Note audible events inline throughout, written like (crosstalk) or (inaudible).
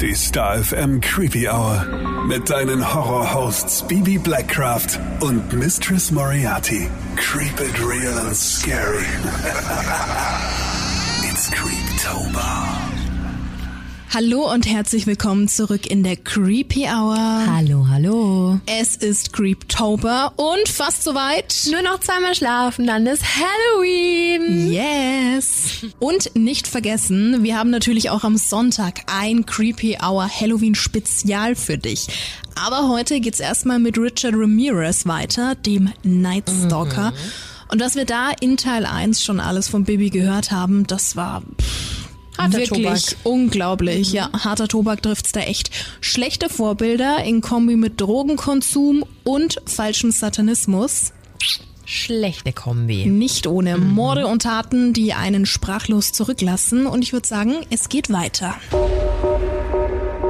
Die Star FM Creepy Hour. Mit deinen Horror-Hosts Bibi Blackcraft und Mistress Moriarty. Creep it real and scary. (laughs) It's Creeptober. Hallo und herzlich willkommen zurück in der Creepy Hour. Hallo, hallo. Es ist Creeptober und fast soweit. Nur noch zweimal schlafen, dann ist Halloween. Yes. Und nicht vergessen, wir haben natürlich auch am Sonntag ein Creepy Hour Halloween Spezial für dich. Aber heute geht's erstmal mit Richard Ramirez weiter, dem Night Stalker. Und was wir da in Teil 1 schon alles von Bibi gehört haben, das war pff, Harter wirklich Tobak. unglaublich. Ja, harter Tobak trifft's da echt. Schlechte Vorbilder in Kombi mit Drogenkonsum und falschem Satanismus. Schlechte Kombi. Nicht ohne Morde und Taten, die einen sprachlos zurücklassen. Und ich würde sagen, es geht weiter.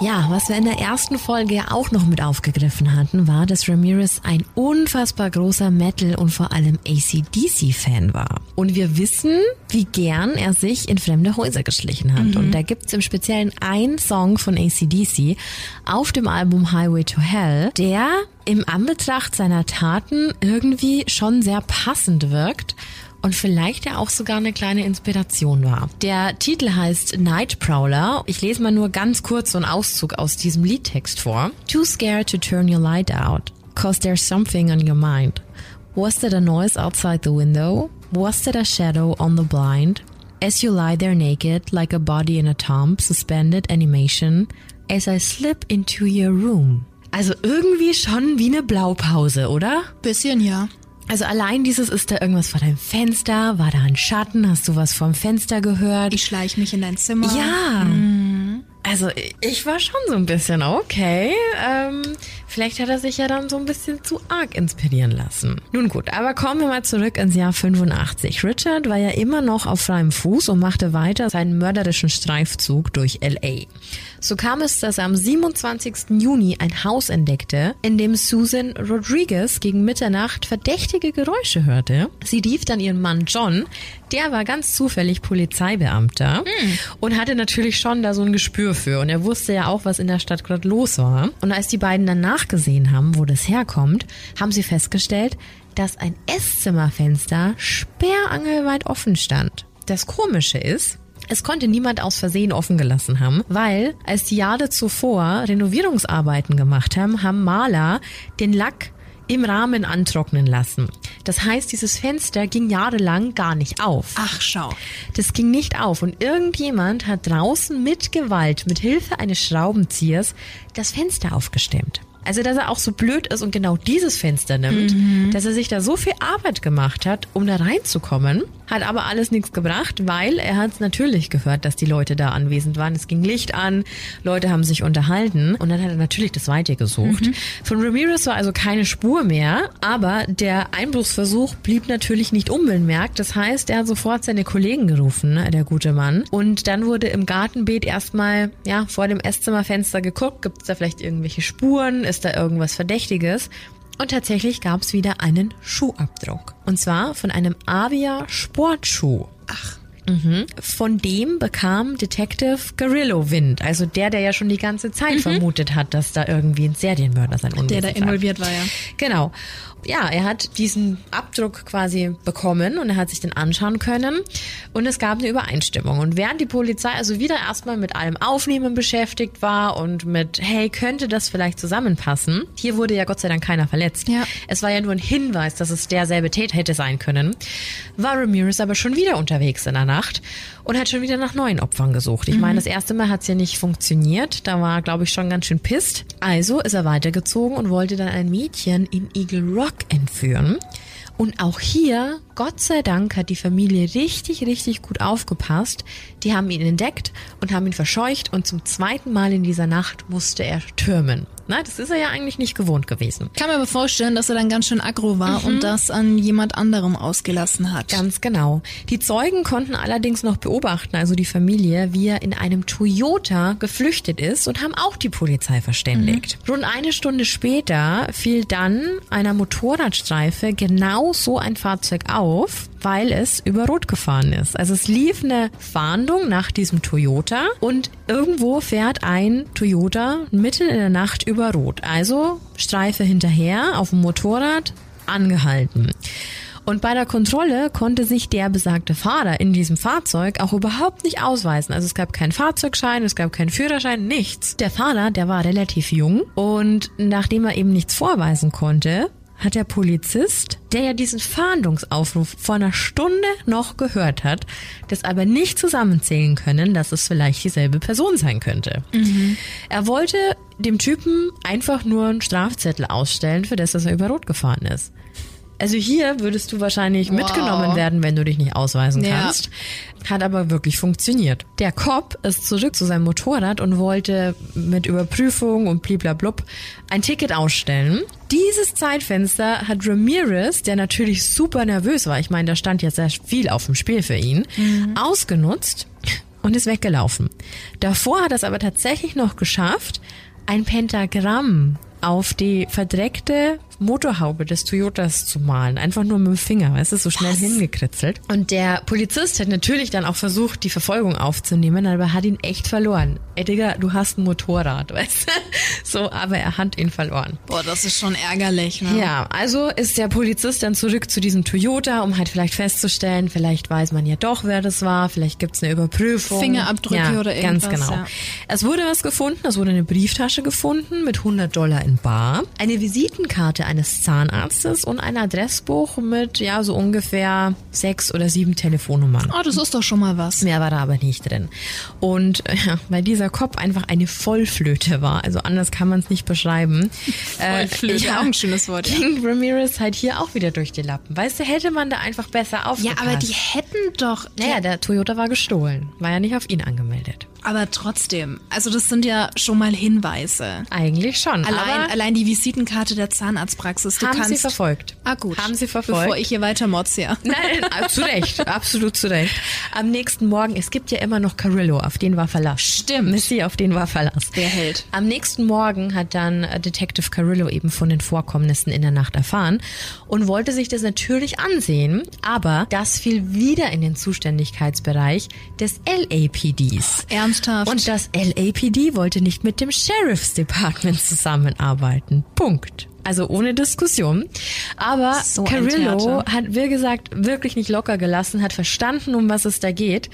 Ja, was wir in der ersten Folge ja auch noch mit aufgegriffen hatten, war, dass Ramirez ein unfassbar großer Metal- und vor allem ACDC-Fan war. Und wir wissen, wie gern er sich in fremde Häuser geschlichen hat. Und da gibt's im Speziellen einen Song von ACDC auf dem Album Highway to Hell, der im Anbetracht seiner Taten irgendwie schon sehr passend wirkt und vielleicht ja auch sogar eine kleine Inspiration war. Der Titel heißt Night Prowler. Ich lese mal nur ganz kurz so einen Auszug aus diesem Liedtext vor. Too scared to turn your light out, cause there's something on your mind. Was that a noise outside the window? Was that a shadow on the blind? As you lie there naked, like a body in a tomb, suspended animation, as I slip into your room. Also irgendwie schon wie eine Blaupause, oder? Bisschen ja. Also allein dieses, ist da irgendwas vor deinem Fenster? War da ein Schatten? Hast du was vom Fenster gehört? Ich schleich mich in dein Zimmer. ja. Also ich war schon so ein bisschen, okay, ähm, vielleicht hat er sich ja dann so ein bisschen zu arg inspirieren lassen. Nun gut, aber kommen wir mal zurück ins Jahr 85. Richard war ja immer noch auf freiem Fuß und machte weiter seinen mörderischen Streifzug durch LA. So kam es, dass er am 27. Juni ein Haus entdeckte, in dem Susan Rodriguez gegen Mitternacht verdächtige Geräusche hörte. Sie rief dann ihren Mann John, der war ganz zufällig Polizeibeamter und hatte natürlich schon da so ein Gespür für. Und er wusste ja auch, was in der Stadt gerade los war. Und als die beiden dann nachgesehen haben, wo das herkommt, haben sie festgestellt, dass ein Esszimmerfenster sperrangelweit offen stand. Das Komische ist, es konnte niemand aus Versehen offen gelassen haben, weil als die Jahre zuvor Renovierungsarbeiten gemacht haben, haben Maler den Lack im Rahmen antrocknen lassen. Das heißt, dieses Fenster ging jahrelang gar nicht auf. Ach, schau. Das ging nicht auf und irgendjemand hat draußen mit Gewalt, mit Hilfe eines Schraubenziehers, das Fenster aufgestemmt. Also, dass er auch so blöd ist und genau dieses Fenster nimmt, dass er sich da so viel Arbeit gemacht hat, um da reinzukommen, hat aber alles nichts gebracht, weil er hat natürlich gehört, dass die Leute da anwesend waren. Es ging Licht an, Leute haben sich unterhalten und dann hat er natürlich das Weite gesucht. Von Ramirez war also keine Spur mehr, aber der Einbruchsversuch blieb natürlich nicht unbemerkt. Das heißt, er hat sofort seine Kollegen gerufen, der gute Mann. Und dann wurde im Gartenbeet erstmal ja vor dem Esszimmerfenster geguckt, gibt es da vielleicht irgendwelche Spuren, ist da irgendwas Verdächtiges? Und tatsächlich gab es wieder einen Schuhabdruck. Und zwar von einem Avia Sportschuh. Ach. Mhm. Von dem bekam Detective Garillo Wind, also der, der ja schon die ganze Zeit vermutet hat, dass da irgendwie ein Serienmörder sein Der Unwesen da treibt. involviert war, ja. Genau. Ja, er hat diesen Abdruck quasi bekommen und er hat sich den anschauen können und es gab eine Übereinstimmung. Und während die Polizei also wieder erstmal mit allem Aufnehmen beschäftigt war und mit, hey, könnte das vielleicht zusammenpassen? Hier wurde ja Gott sei Dank keiner verletzt. Ja. Es war ja nur ein Hinweis, dass es derselbe Täter hätte sein können. War Ramirez aber schon wieder unterwegs in der Nacht und hat schon wieder nach neuen Opfern gesucht. Ich meine, das erste Mal hat's ja nicht funktioniert. Da war, glaube ich, schon ganz schön pisst. Also ist er weitergezogen und wollte dann ein Mädchen in Eagle Rock entführen. Und auch hier, Gott sei Dank, hat die Familie richtig, richtig gut aufgepasst. Die haben ihn entdeckt und haben ihn verscheucht und zum zweiten Mal in dieser Nacht musste er türmen. Na, das ist er ja eigentlich nicht gewohnt gewesen. Kann mir aber vorstellen, dass er dann ganz schön aggro war mhm. und das an jemand anderem ausgelassen hat. Ganz genau. Die Zeugen konnten allerdings noch beobachten, also die Familie, wie er in einem Toyota geflüchtet ist und haben auch die Polizei verständigt. Mhm. Rund eine Stunde später fiel dann einer Motorradstreife genau so ein Fahrzeug auf, weil es über Rot gefahren ist. Also es lief eine Fahndung nach diesem Toyota und irgendwo fährt ein Toyota mitten in der Nacht über Rot. Also Streife hinterher auf dem Motorrad angehalten. Und bei der Kontrolle konnte sich der besagte Fahrer in diesem Fahrzeug auch überhaupt nicht ausweisen. Also es gab keinen Fahrzeugschein, es gab keinen Führerschein, nichts. Der Fahrer, der war relativ jung und nachdem er eben nichts vorweisen konnte, hat der Polizist, der ja diesen Fahndungsaufruf vor einer Stunde noch gehört hat, das aber nicht zusammenzählen können, dass es vielleicht dieselbe Person sein könnte. Mhm. Er wollte dem Typen einfach nur einen Strafzettel ausstellen, für das, dass er über Rot gefahren ist. Also hier würdest du wahrscheinlich wow. mitgenommen werden, wenn du dich nicht ausweisen ja. kannst. Hat aber wirklich funktioniert. Der Cop ist zurück zu seinem Motorrad und wollte mit Überprüfung und bliblablub ein Ticket ausstellen. Dieses Zeitfenster hat Ramirez, der natürlich super nervös war, ich meine, da stand jetzt sehr viel auf dem Spiel für ihn, mhm. ausgenutzt und ist weggelaufen. Davor hat er es aber tatsächlich noch geschafft, ein Pentagramm auf die verdreckte Motorhaube des Toyotas zu malen. Einfach nur mit dem Finger, weißt du, so schnell Was? hingekritzelt. Und der Polizist hat natürlich dann auch versucht, die Verfolgung aufzunehmen, aber hat ihn echt verloren. Ey, Digga, du hast ein Motorrad, (laughs) weißt du? So, aber er hat ihn verloren. Boah, das ist schon ärgerlich, ne? Ja, also ist der Polizist dann zurück zu diesem Toyota, um halt vielleicht festzustellen, vielleicht weiß man ja doch, wer das war, vielleicht gibt's eine Überprüfung. Fingerabdrücke ja, oder irgendwas. Ganz genau. Ja. Es wurde was gefunden, es wurde eine Brieftasche gefunden mit 100 Dollar in Bar, eine Visitenkarte eines Zahnarztes und ein Adressbuch mit, ja, so ungefähr sechs oder sieben Telefonnummern. Ah, oh, das ist doch schon mal was. Mehr war da aber nicht drin. Und ja, weil dieser Kopf einfach eine Vollflöte war, also anders kann man es nicht beschreiben. (laughs) Vollflöte, äh, ja, auch ein schönes Wort. King ja. Ramirez halt hier auch wieder durch die Lappen. Weißt du, hätte man da einfach besser aufgepasst. Ja, aber die hätten doch... Naja, der Toyota war gestohlen. War ja nicht auf ihn angemeldet. Aber trotzdem, also das sind ja schon mal Hinweise. Eigentlich schon. Allein, allein die Visitenkarte der Zahnarztpraxis. Du haben kannst, sie verfolgt. Ah gut. Haben sie verfolgt. Bevor ich hier weiter motz, ja. Nein, nein, (laughs) zu Recht. Absolut zu Recht. Am nächsten Morgen, es gibt ja immer noch Carillo, auf den war Verlass. Stimmt. Missy, auf den war Verlass. Der Held. Am nächsten Morgen hat dann äh, Detective Carillo eben von den Vorkommnissen in der Nacht erfahren und wollte sich das natürlich ansehen, aber das fiel wieder in den Zuständigkeitsbereich des LAPDs. Ernsthaft? Und das LAPD wollte nicht mit dem Sheriff's Department zusammenarbeiten. Punkt. Also ohne Diskussion. Aber so Carillo hat, wie gesagt, wirklich nicht locker gelassen, hat verstanden, um was es da geht.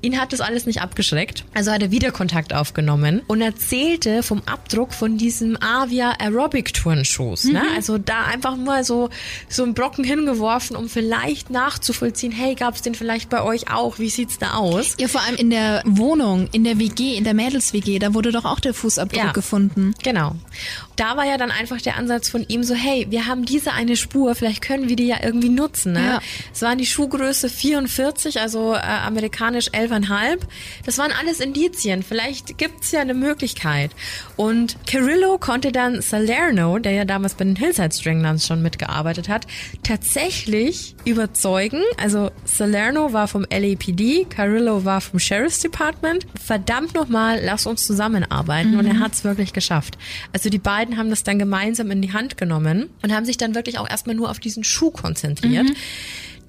Ihn hat das alles nicht abgeschreckt. Also hat er wieder Kontakt aufgenommen und erzählte vom Abdruck von diesem Avia Aerobic Turnschuhs. Ne? Mhm. Ne? Also da einfach mal so, so einen Brocken hingeworfen, um vielleicht nachzuvollziehen, hey, gab's den vielleicht bei euch auch? Wie sieht's da aus? Ja, vor allem in der Wohnung, in der WG, in der Mädels-WG, da wurde doch auch der Fußabdruck ja, gefunden. Genau. Da war ja dann einfach der Ansatz von ihm so, hey, wir haben diese eine Spur, vielleicht können wir die ja irgendwie nutzen. Ne? Ja. Es waren die Schuhgröße 44, also äh, amerikanisch 11,5. Das waren alles Indizien. Vielleicht gibt's ja eine Möglichkeit. Und Carillo konnte dann Salerno, der ja damals bei den Hillside Stranglers schon mitgearbeitet hat, tatsächlich überzeugen. Also Salerno war vom LAPD, Carillo war vom Sheriff's Department. Verdammt nochmal, lass uns zusammenarbeiten. Mhm. Und er mhm. hat's wirklich geschafft. Also die beiden haben das dann gemeinsam in die Hand genommen und haben sich dann wirklich auch erstmal nur auf diesen Schuh konzentriert. Mhm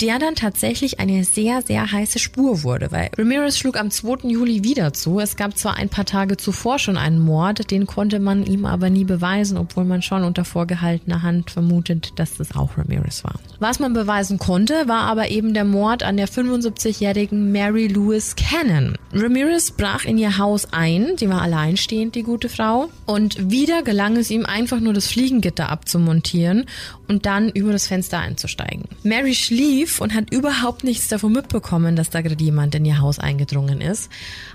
der dann tatsächlich eine sehr, sehr heiße Spur wurde, weil Ramirez schlug am 2. Juli wieder zu. Es gab zwar ein paar Tage zuvor schon einen Mord, den konnte man ihm aber nie beweisen, obwohl man schon unter vorgehaltener Hand vermutet, dass das auch Ramirez war. Was man beweisen konnte, war aber eben der Mord an der 75-jährigen Mary Louise Cannon. Ramirez brach in ihr Haus ein, die war alleinstehend, die gute Frau, und wieder gelang es ihm einfach nur das Fliegengitter abzumontieren und dann über das Fenster einzusteigen. Mary schlief und hat überhaupt nichts davon mitbekommen, dass da gerade jemand in ihr Haus eingedrungen ist.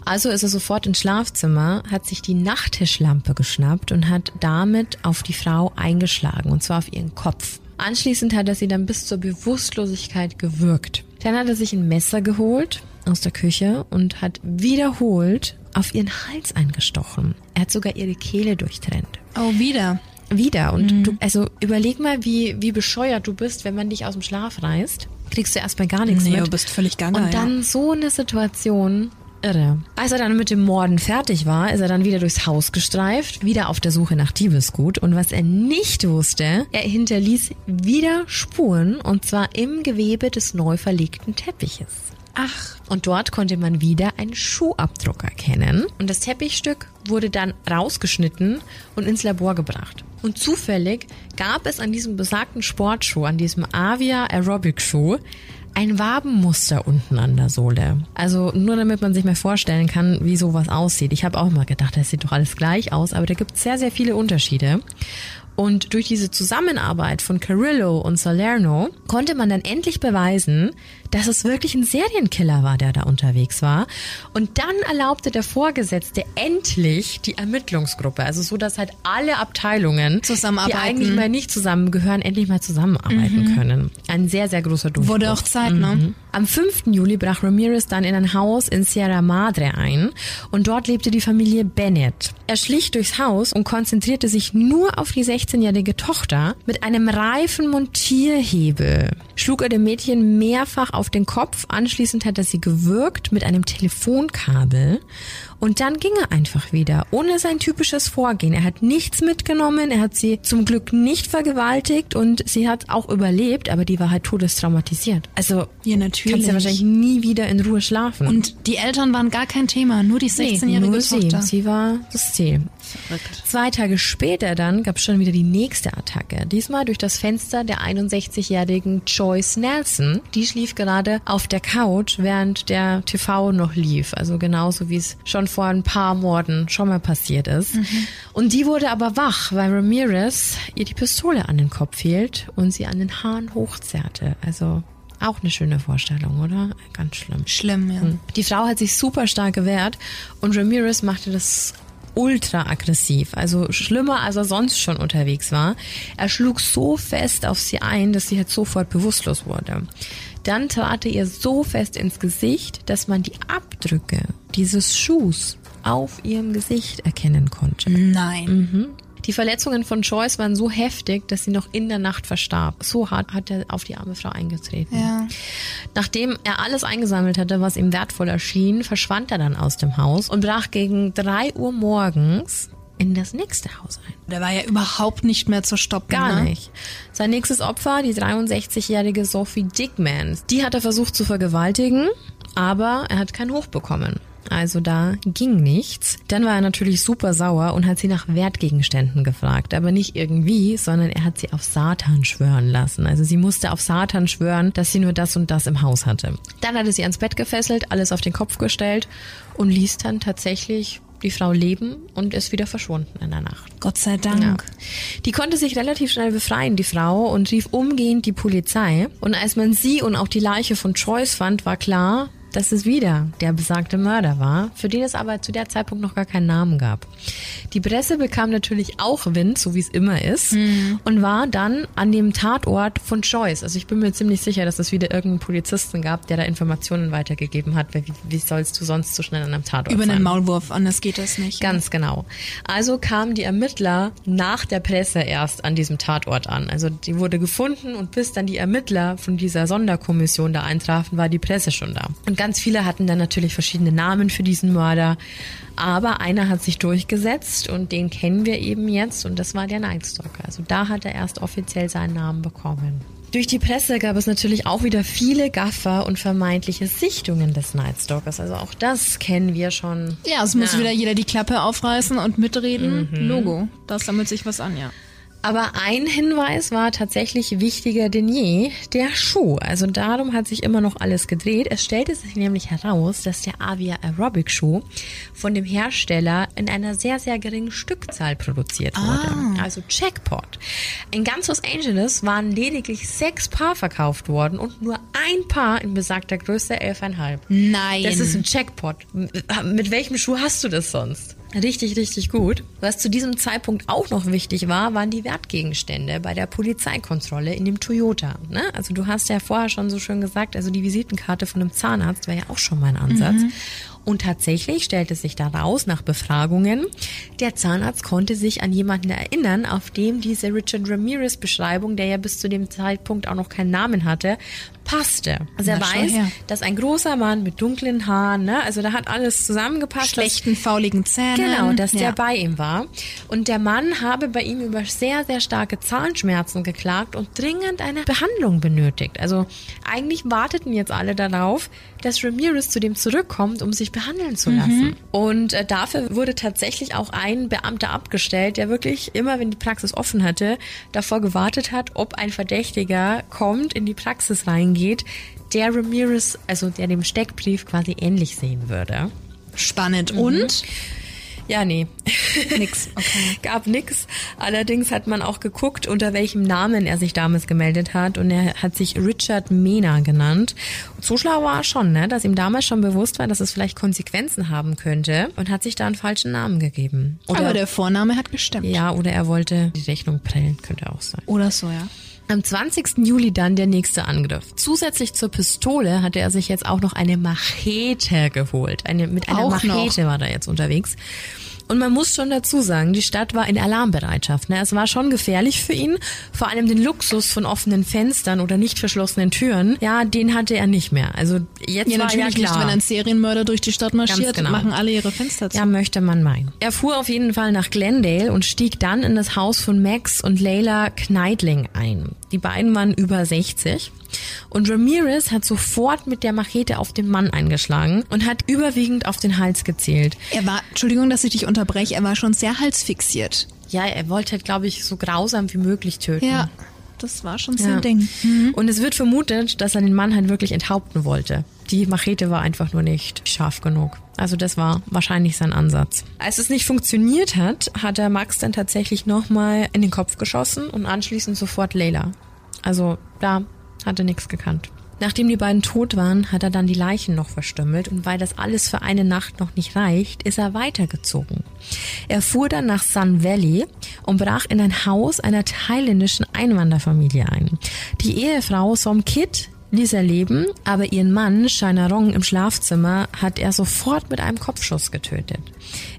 Also ist er sofort ins Schlafzimmer, hat sich die Nachttischlampe geschnappt und hat damit auf die Frau eingeschlagen, und zwar auf ihren Kopf. Anschließend hat er sie dann bis zur Bewusstlosigkeit gewürgt. Dann hat er sich ein Messer geholt aus der Küche und hat wiederholt auf ihren Hals eingestochen. Er hat sogar ihre Kehle durchtrennt. Oh, wieder. Wieder. Und mhm. du, also überleg mal, wie, wie bescheuert du bist, wenn man dich aus dem Schlaf reißt. Kriegst du erstmal gar nichts nee, mit. du bist völlig gaga. Und dann ja. so eine Situation. Irre. Als er dann mit dem Morden fertig war, ist er dann wieder durchs Haus gestreift, wieder auf der Suche nach Diebesgut. Und was er nicht wusste, er hinterließ wieder Spuren, und zwar im Gewebe des neu verlegten Teppiches. Ach. Und dort konnte man wieder einen Schuhabdruck erkennen. Und das Teppichstück wurde dann rausgeschnitten und ins Labor gebracht. Und zufällig gab es an diesem besagten Sportschuh, an diesem Avia Aerobic Schuh, ein Wabenmuster unten an der Sohle. Also nur damit man sich mal vorstellen kann, wie sowas aussieht. Ich habe auch mal gedacht, das sieht doch alles gleich aus, aber da gibt es sehr, sehr viele Unterschiede. Und durch diese Zusammenarbeit von Carillo und Salerno konnte man dann endlich beweisen, dass es wirklich ein Serienkiller war, der da unterwegs war. Und dann erlaubte der Vorgesetzte endlich die Ermittlungsgruppe, also so, dass halt alle Abteilungen, die eigentlich mal nicht zusammengehören, endlich mal zusammenarbeiten mhm. können. Ein sehr, sehr großer Durchbruch. Wurde auch Zeit, ne? Mhm. Am 5. Juli brach Ramirez dann in ein Haus in Sierra Madre ein und dort lebte die Familie Bennett. Er schlich durchs Haus und konzentrierte sich nur auf die 16-jährige Tochter. Mit einem reifen Montierhebel schlug er dem Mädchen mehrfach auf den Kopf. Anschließend hat er sie gewürgt mit einem Telefonkabel und dann ging er einfach wieder, ohne sein typisches Vorgehen. Er hat nichts mitgenommen, er hat sie zum Glück nicht vergewaltigt und sie hat auch überlebt, aber die war halt todestraumatisiert. Also ja, natürlich. kannst ja wahrscheinlich nie wieder in Ruhe schlafen. Und die Eltern waren gar kein Thema, nur die 16-jährige nee, Tochter. Sie. sie war das Ziel. Verrückt. Zwei Tage später dann gab es schon wieder die nächste Attacke. Diesmal durch das Fenster der 61-jährigen Joyce Nelson. Die schlief gerade auf der Couch, während der TV noch lief. Also genauso wie es schon vor ein paar Morden schon mal passiert ist. Mhm. Und die wurde aber wach, weil Ramirez ihr die Pistole an den Kopf hielt und sie an den Haaren hochzerrte. Also auch eine schöne Vorstellung, oder? Ganz schlimm. Schlimm, ja. Hm. Die Frau hat sich super stark gewehrt und Ramirez machte das ultra aggressiv, also schlimmer als er sonst schon unterwegs war. Er schlug so fest auf sie ein, dass sie halt sofort bewusstlos wurde. Dann trat er ihr so fest ins Gesicht, dass man die Abdrücke dieses Schuhs auf ihrem Gesicht erkennen konnte. Nein. Mhm. Die Verletzungen von Joyce waren so heftig, dass sie noch in der Nacht verstarb. So hart hat er auf die arme Frau eingetreten. Ja. Nachdem er alles eingesammelt hatte, was ihm wertvoll erschien, verschwand er dann aus dem Haus und brach gegen drei Uhr morgens in das nächste Haus ein. Der war ja überhaupt nicht mehr zu stoppen. Gar ne? nicht. Sein nächstes Opfer, die 63-jährige Sophie Dickman, die hat er versucht zu vergewaltigen, aber er hat keinen Hof bekommen. Also da ging nichts. Dann war er natürlich super sauer und hat sie nach Wertgegenständen gefragt. Aber nicht irgendwie, sondern er hat sie auf Satan schwören lassen. Also sie musste auf Satan schwören, dass sie nur das und das im Haus hatte. Dann hat er sie ans Bett gefesselt, alles auf den Kopf gestellt und ließ dann tatsächlich die Frau leben und ist wieder verschwunden in der Nacht. Gott sei Dank. Ja. Die konnte sich relativ schnell befreien, die Frau, und rief umgehend die Polizei. Und als man sie und auch die Leiche von Joyce fand, war klar, dass es wieder der besagte Mörder war, für den es aber zu der Zeitpunkt noch gar keinen Namen gab. Die Presse bekam natürlich auch Wind, so wie es immer ist, mhm. und war dann an dem Tatort von Joyce. Also ich bin mir ziemlich sicher, dass es wieder irgendeinen Polizisten gab, der da Informationen weitergegeben hat, weil wie, wie sollst du sonst so schnell an einem Tatort Über sein? einen Maulwurf, anders geht das nicht. Ganz genau. Also kamen die Ermittler nach der Presse erst an diesem Tatort an. Also die wurde gefunden und bis dann die Ermittler von dieser Sonderkommission da eintrafen, war die Presse schon da. Und Ganz viele hatten dann natürlich verschiedene Namen für diesen Mörder, aber einer hat sich durchgesetzt und den kennen wir eben jetzt und das war der Nightstalker. Also da hat er erst offiziell seinen Namen bekommen. Durch die Presse gab es natürlich auch wieder viele Gaffer und vermeintliche Sichtungen des Nightstalkers. Also auch das kennen wir schon. Ja, es muss ja. wieder jeder die Klappe aufreißen und mitreden. Mhm. Logo. Da sammelt sich was an, ja. Aber ein Hinweis war tatsächlich wichtiger denn je, der Schuh. Also darum hat sich immer noch alles gedreht. Es stellte sich nämlich heraus, dass der Avia Aerobic Schuh von dem Hersteller in einer sehr, sehr geringen Stückzahl produziert wurde. Ah. Also Jackpot. In ganz Los Angeles waren lediglich sechs Paar verkauft worden und nur ein Paar in besagter Größe 11,5. Nein. Das ist ein Jackpot. Mit welchem Schuh hast du das sonst? Richtig, richtig gut. Was zu diesem Zeitpunkt auch noch wichtig war, waren die Wertgegenstände bei der Polizeikontrolle in dem Toyota. Ne? Also du hast ja vorher schon so schön gesagt, also die Visitenkarte von einem Zahnarzt wäre ja auch schon mal ein Ansatz. Mhm. Und tatsächlich stellte sich daraus nach Befragungen, der Zahnarzt konnte sich an jemanden erinnern, auf dem diese Richard Ramirez Beschreibung, der ja bis zu dem Zeitpunkt auch noch keinen Namen hatte, passte. Also er weiß, her. dass ein großer Mann mit dunklen Haaren, ne, also da hat alles zusammengepasst. Schlechten, fauligen Zähnen. Genau, dass der ja. bei ihm war. Und der Mann habe bei ihm über sehr, sehr starke Zahnschmerzen geklagt und dringend eine Behandlung benötigt. Also eigentlich warteten jetzt alle darauf, dass Ramirez zu dem zurückkommt, um sich behandeln zu lassen. Und äh, dafür wurde tatsächlich auch ein Beamter abgestellt, der wirklich immer, wenn die Praxis offen hatte, davor gewartet hat, ob ein Verdächtiger kommt, in die Praxis reingeht, der Ramirez, also der dem Steckbrief quasi ähnlich sehen würde. Spannend. Und? Ja, nee. Nix. Okay. (laughs) Gab nix. Allerdings hat man auch geguckt, unter welchem Namen er sich damals gemeldet hat. Und er hat sich Richard Mena genannt. Und so schlau war er schon, ne? dass ihm damals schon bewusst war, dass es vielleicht Konsequenzen haben könnte. Und hat sich da einen falschen Namen gegeben. Oder, Aber der Vorname hat gestimmt. ja, oder er wollte die Rechnung prellen, könnte auch sein. Oder so, ja. Am 20. Juli dann der nächste Angriff. Zusätzlich zur Pistole hatte er sich jetzt auch noch eine Machete geholt. Eine, mit einer Auch Machete war er jetzt unterwegs. Und man muss schon dazu sagen, die Stadt war in Alarmbereitschaft. Ne? Es war schon gefährlich für ihn. Vor allem den Luxus von offenen Fenstern oder nicht verschlossenen Türen. Ja, den hatte er nicht mehr. Also jetzt Ja, war ja natürlich klar. nicht, wenn ein Serienmörder durch die Stadt marschiert, genau. machen alle ihre Fenster zu. Ja, möchte man meinen. Er fuhr auf jeden Fall nach Glendale und stieg dann in das Haus von Max und Layla Kneidling ein. Die beiden waren über 60. Und Ramirez hat sofort mit der Machete auf den Mann eingeschlagen und hat überwiegend auf den Hals gezielt. Er war, Entschuldigung, dass ich dich unterbreche, er war schon sehr halsfixiert. Ja, er wollte halt, glaube ich, so grausam wie möglich töten. Ja, das war schon Ja. sein Ding. Und es wird vermutet, dass er den Mann halt wirklich enthaupten wollte. Die Machete war einfach nur nicht scharf genug. Also das war wahrscheinlich sein Ansatz. Als es nicht funktioniert hat, hat er Max dann tatsächlich nochmal in den Kopf geschossen und anschließend sofort Layla. Also da hat er nichts gekannt. Nachdem die beiden tot waren, hat er dann die Leichen noch verstümmelt und weil das alles für eine Nacht noch nicht reicht, ist er weitergezogen. Er fuhr dann nach Sun Valley und brach in ein Haus einer thailändischen Einwanderfamilie ein. Die Ehefrau Som Kit ließ er leben, aber ihren Mann Shinarong im Schlafzimmer hat er sofort mit einem Kopfschuss getötet.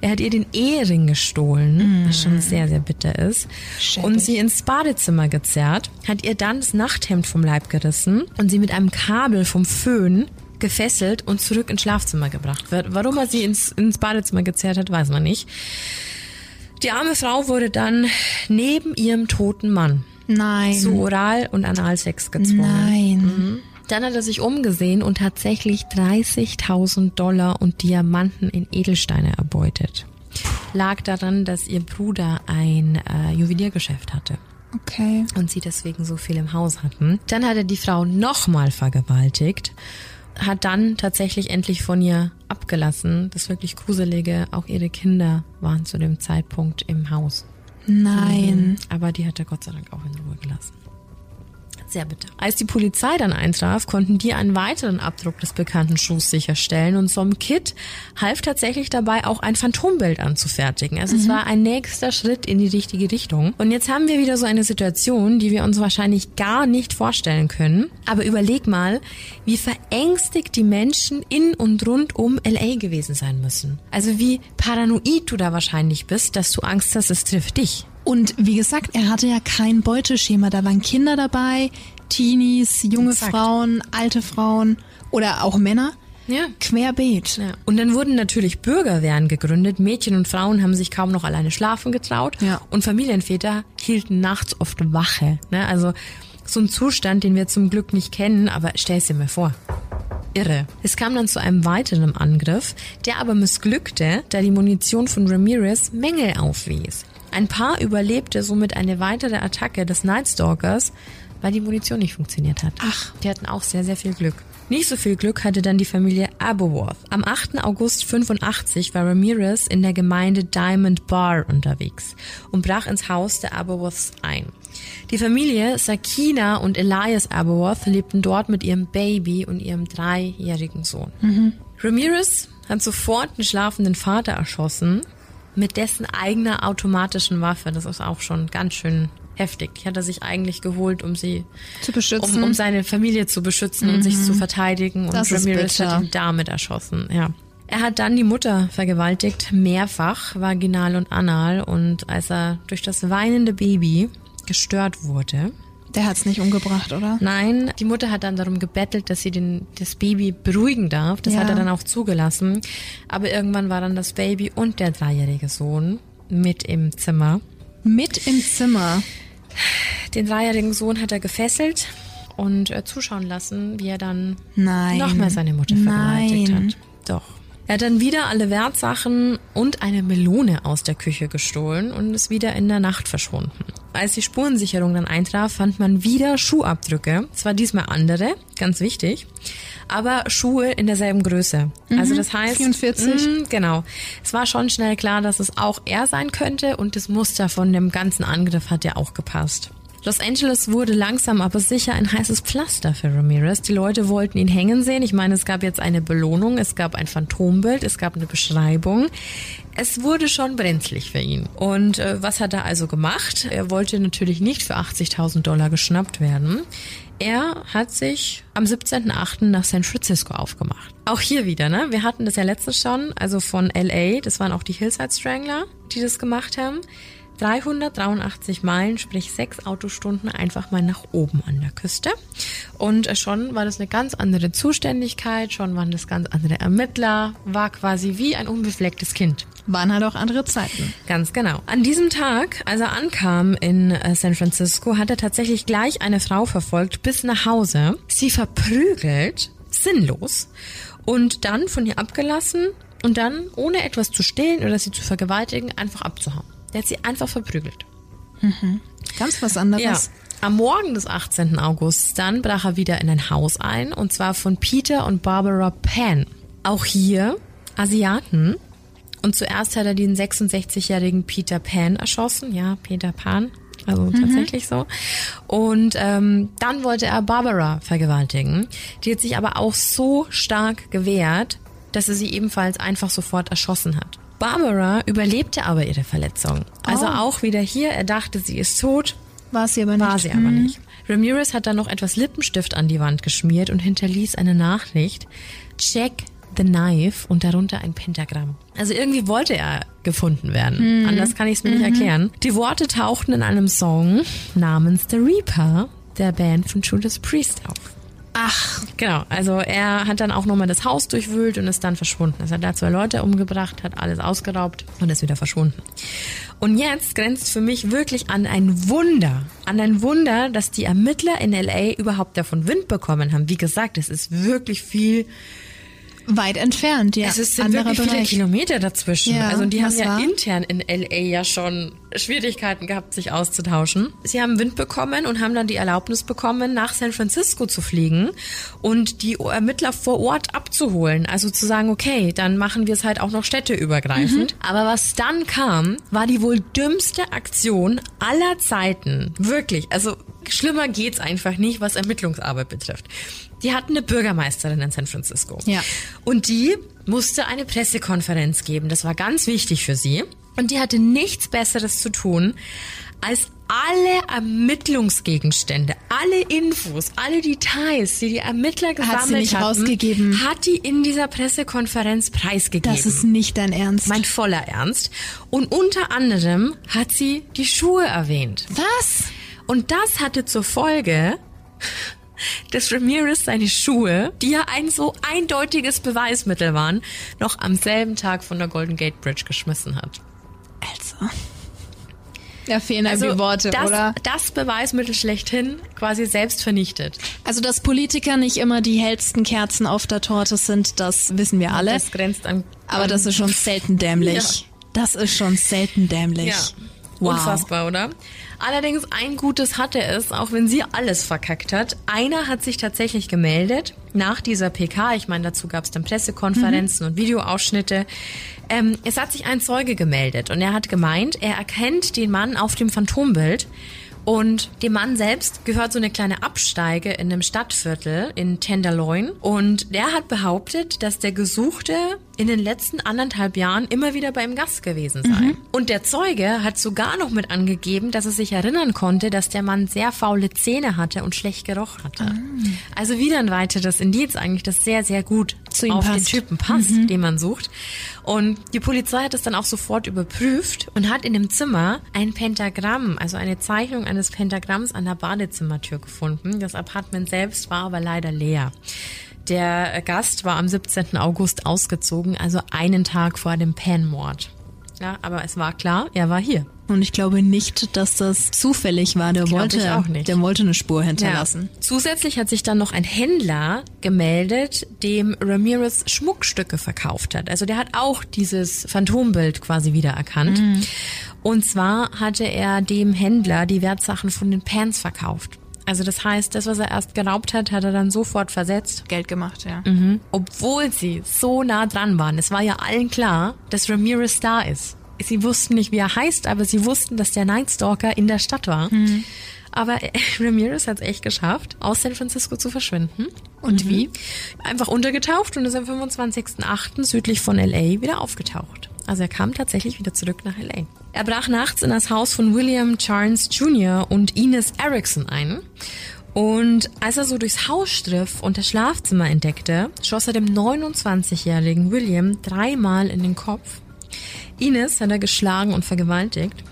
Er hat ihr den Ehering gestohlen, was schon sehr, sehr bitter ist, Schäbig. und sie ins Badezimmer gezerrt, hat ihr dann das Nachthemd vom Leib gerissen und sie mit einem Kabel vom Föhn gefesselt und zurück ins Schlafzimmer gebracht wird. Warum er sie ins, ins Badezimmer gezerrt hat, weiß man nicht. Die arme Frau wurde dann neben ihrem toten Mann Nein. zu Oral- und Analsex gezwungen. Nein. Dann hat er sich umgesehen und tatsächlich 30.000 Dollar und Diamanten in Edelsteine erbeutet. Lag daran, dass ihr Bruder ein äh, Juweliergeschäft hatte Okay. und sie deswegen so viel im Haus hatten. Dann hat er die Frau nochmal vergewaltigt, hat dann tatsächlich endlich von ihr abgelassen. Das wirklich Gruselige, auch ihre Kinder waren zu dem Zeitpunkt im Haus. Nein. Aber die hat er Gott sei Dank auch in Ruhe gelassen. Sehr bitter. Als die Polizei dann eintraf, konnten die einen weiteren Abdruck des bekannten Schuhs sicherstellen und Som Kit half tatsächlich dabei, auch ein Phantombild anzufertigen. Also es war ein nächster Schritt in die richtige Richtung. Und jetzt haben wir wieder so eine Situation, die wir uns wahrscheinlich gar nicht vorstellen können. Aber überleg mal, wie verängstigt die Menschen in und rund um LA gewesen sein müssen. Also wie paranoid du da wahrscheinlich bist, dass du Angst hast, es trifft dich. Und wie gesagt, er hatte ja kein Beuteschema. Da waren Kinder dabei, Teenies, junge Exakt. Frauen, alte Frauen oder auch Männer. Ja. Querbeet. Ja. Und dann wurden natürlich Bürgerwehren gegründet. Mädchen und Frauen haben sich kaum noch alleine schlafen getraut. Ja. Und Familienväter hielten nachts oft Wache. Ne? Also so ein Zustand, den wir zum Glück nicht kennen, aber stell's dir mal vor. Irre. Es kam dann zu einem weiteren Angriff, der aber missglückte, da die Munition von Ramirez Mängel aufwies. Ein Paar überlebte somit eine weitere Attacke des Nightstalkers, weil die Munition nicht funktioniert hat. Ach. Die hatten auch sehr, sehr viel Glück. Nicht so viel Glück hatte dann die Familie Aberworth. Am 8. August 85 war Ramirez in der Gemeinde Diamond Bar unterwegs und brach ins Haus der Aberworths ein. Die Familie Sakina und Elias Aberworth lebten dort mit ihrem Baby und ihrem dreijährigen Sohn. Ramirez hat sofort den schlafenden Vater erschossen mit dessen eigener automatischen Waffe. Das ist auch schon ganz schön heftig. Die hat er sich eigentlich geholt, um sie Zu beschützen. um, um seine Familie zu beschützen und sich zu verteidigen. Und Das Ramirez hat ihn damit erschossen. Ja. Er hat dann die Mutter vergewaltigt, mehrfach, vaginal und anal. Und als er durch das weinende Baby gestört wurde, Der hat's nicht umgebracht, oder? Nein, die Mutter hat dann darum gebettelt, dass sie den, das Baby beruhigen darf. Das Ja. hat er dann auch zugelassen. Aber irgendwann war dann das Baby und der dreijährige Sohn mit im Zimmer. Mit im Zimmer. Den dreijährigen Sohn hat er gefesselt und äh, zuschauen lassen, wie er dann nochmal seine Mutter vergewaltigt Nein. hat. Doch. Er hat dann wieder alle Wertsachen und eine Melone aus der Küche gestohlen und ist wieder in der Nacht verschwunden. Als die Spurensicherung dann eintraf, fand man wieder Schuhabdrücke. Zwar diesmal andere, ganz wichtig, aber Schuhe in derselben Größe. Also das heißt, 44. mh, genau. Es war schon schnell klar, dass es auch er sein könnte und das Muster von dem ganzen Angriff hat ja auch gepasst. Los Angeles wurde langsam aber sicher ein heißes Pflaster für Ramirez. Die Leute wollten ihn hängen sehen. Ich meine, es gab jetzt eine Belohnung, es gab ein Phantombild, es gab eine Beschreibung. Es wurde schon brenzlig für ihn. Und äh, was hat er also gemacht? Er wollte natürlich nicht für 80.000 Dollar geschnappt werden. Er hat sich am 17.8. nach San Francisco aufgemacht. Auch hier wieder, ne? Wir hatten das ja letztes schon, also von LA, das waren auch die Hillside Strangler, die das gemacht haben. 383 Meilen, sprich sechs Autostunden einfach mal nach oben an der Küste. Und äh, schon war das eine ganz andere Zuständigkeit, schon waren das ganz andere Ermittler, war quasi wie ein unbeflecktes Kind. Waren halt auch andere Zeiten. Ganz genau. An diesem Tag, als er ankam in äh, San Francisco, hat er tatsächlich gleich eine Frau verfolgt bis nach Hause, sie verprügelt, sinnlos, und dann von ihr abgelassen und dann, ohne etwas zu stehlen oder sie zu vergewaltigen, einfach abzuhauen. Der hat sie einfach verprügelt. Ganz was anderes. Ja. Am Morgen des 18. August dann brach er wieder in ein Haus ein und zwar von Peter und Barbara Pan. Auch hier Asiaten. Und zuerst hat er den 66-jährigen Peter Pan erschossen. Ja, Peter Pan. Also tatsächlich so. Und ähm, dann wollte er Barbara vergewaltigen. Die hat sich aber auch so stark gewehrt, dass er sie ebenfalls einfach sofort erschossen hat. Barbara überlebte aber ihre Verletzung. Also Oh. auch wieder hier, er dachte, sie ist tot, War sie aber nicht. war sie aber Hm. nicht. Ramirez hat dann noch etwas Lippenstift an die Wand geschmiert und hinterließ eine Nachricht. Check the knife und darunter ein Pentagramm. Also irgendwie wollte er gefunden werden. Anders kann ich es mir nicht erklären. Die Worte tauchten in einem Song namens The Reaper der Band von Judas Priest auf. Ach, Genau, also er hat dann auch nochmal das Haus durchwühlt und ist dann verschwunden. Also hat da zwei Leute umgebracht, hat alles ausgeraubt und ist wieder verschwunden. Und jetzt grenzt für mich wirklich an ein Wunder, an ein Wunder, dass die Ermittler in LA überhaupt davon Wind bekommen haben. Wie gesagt, es ist wirklich viel, weit entfernt, ja. es ist, sind Anderer wirklich viele Bereich. Kilometer dazwischen. Ja, also und die haben ja war? intern in LA ja schon Schwierigkeiten gehabt, sich auszutauschen. Sie haben Wind bekommen und haben dann die Erlaubnis bekommen, nach San Francisco zu fliegen und die Ermittler vor Ort abzuholen. Also zu sagen, okay, dann machen wir es halt auch noch städteübergreifend. Aber was dann kam, war die wohl dümmste Aktion aller Zeiten. Wirklich. Also schlimmer geht's einfach nicht, was Ermittlungsarbeit betrifft. Die hatten eine Bürgermeisterin in San Francisco. Ja. Und die musste eine Pressekonferenz geben. Das war ganz wichtig für sie. Und die hatte nichts Besseres zu tun, als alle Ermittlungsgegenstände, alle Infos, alle Details, die die Ermittler gesammelt Hat sie nicht hatten, rausgegeben? hat die in dieser Pressekonferenz preisgegeben. Das ist nicht dein Ernst. mein voller Ernst. Und unter anderem hat sie die Schuhe erwähnt. was? Und das hatte zur Folge, dass Ramirez seine Schuhe, die ja ein so eindeutiges Beweismittel waren, noch am selben Tag von der Golden Gate Bridge geschmissen hat. Also. Da fehlen einem die Worte, das, oder? das Beweismittel schlechthin quasi selbst vernichtet. Also, dass Politiker nicht immer die hellsten Kerzen auf der Torte sind, das wissen wir alle. Das grenzt an. Aber das ist schon selten dämlich. Ja. Das ist schon selten dämlich. Ja. Wow. Unfassbar, oder? Allerdings ein Gutes hatte es, auch wenn sie alles verkackt hat. Einer hat sich tatsächlich gemeldet nach dieser PK. Ich meine, dazu gab es dann Pressekonferenzen und Videoausschnitte. Ähm, es hat sich ein Zeuge gemeldet und er hat gemeint, er erkennt den Mann auf dem Phantombild. Und dem Mann selbst gehört so eine kleine Absteige in einem Stadtviertel in Tenderloin. Und der hat behauptet, dass der Gesuchte in den letzten anderthalb Jahren immer wieder bei ihm Gast gewesen sei. Mhm. Und der Zeuge hat sogar noch mit angegeben, dass er sich erinnern konnte, dass der Mann sehr faule Zähne hatte und schlecht gerochen hatte. Mhm. Also wieder ein weiteres Indiz eigentlich, das sehr, sehr gut Zu auf passt. den Typen passt, mhm. den man sucht. Und die Polizei hat es dann auch sofort überprüft und hat in dem Zimmer ein Pentagramm, also eine Zeichnung eines Pentagramms an der Badezimmertür gefunden. Das Apartment selbst war aber leider leer. Der Gast war am 17. August ausgezogen, also einen Tag vor dem Pan-Mord. Ja, aber es war klar, er war hier. Und ich glaube nicht, dass das zufällig war. Der wollte, der wollte eine Spur hinterlassen. Ja. Zusätzlich hat sich dann noch ein Händler gemeldet, dem Ramirez Schmuckstücke verkauft hat. Also der hat auch dieses Phantombild quasi wiedererkannt. Mhm. Und zwar hatte er dem Händler die Wertsachen von den Pants verkauft. Also das heißt, das, was er erst geraubt hat, hat er dann sofort versetzt. Geld gemacht, ja. Mhm. Obwohl sie so nah dran waren. Es war ja allen klar, dass Ramirez da ist. Sie wussten nicht, wie er heißt, aber sie wussten, dass der Nightstalker in der Stadt war. Mhm. Aber (laughs) Ramirez hat es echt geschafft, aus San Francisco zu verschwinden. Und mhm. wie? Einfach untergetaucht und ist am 25.08. südlich von LA wieder aufgetaucht. Also er kam tatsächlich wieder zurück nach LA. Er brach nachts in das Haus von William Charles Jr. und Ines Erickson ein. Und als er so durchs Haus striff und das Schlafzimmer entdeckte, schoss er dem 29-jährigen William dreimal in den Kopf. Ines hat er geschlagen und vergewaltigt.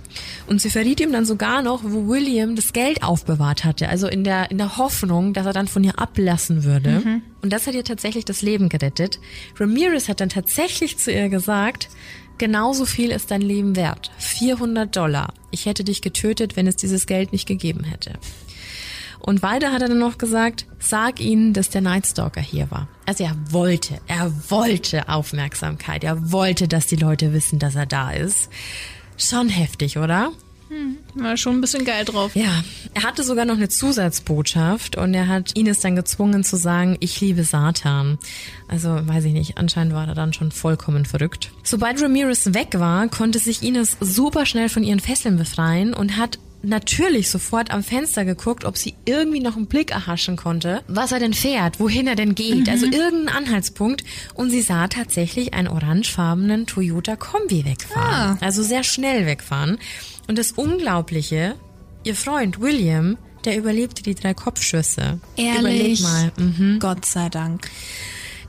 Und sie verriet ihm dann sogar noch, wo William das Geld aufbewahrt hatte. Also in der, in der Hoffnung, dass er dann von ihr ablassen würde. Mhm. Und das hat ihr tatsächlich das Leben gerettet. Ramirez hat dann tatsächlich zu ihr gesagt, Genauso viel ist dein Leben wert. 400 Dollar. Ich hätte dich getötet, wenn es dieses Geld nicht gegeben hätte. Und weiter hat er dann noch gesagt, sag ihnen, dass der Nightstalker hier war. Also er wollte, er wollte Aufmerksamkeit. Er wollte, dass die Leute wissen, dass er da ist. Schon heftig, oder? Hm, war schon ein bisschen geil drauf. Ja, er hatte sogar noch eine Zusatzbotschaft und er hat Ines dann gezwungen zu sagen, ich liebe Satan. Also weiß ich nicht, anscheinend war er dann schon vollkommen verrückt. Sobald Ramirez weg war, konnte sich Ines super schnell von ihren Fesseln befreien und hat natürlich sofort am Fenster geguckt, ob sie irgendwie noch einen Blick erhaschen konnte, was er denn fährt, wohin er denn geht, also mhm. also irgendeinen Anhaltspunkt. Und sie sah tatsächlich einen orangefarbenen Toyota Kombi wegfahren. Ah. Also sehr schnell wegfahren. Und das Unglaubliche, ihr Freund William, der überlebte die drei Kopfschüsse. Ehrlich? Überleg mal. Mhm. Gott sei Dank.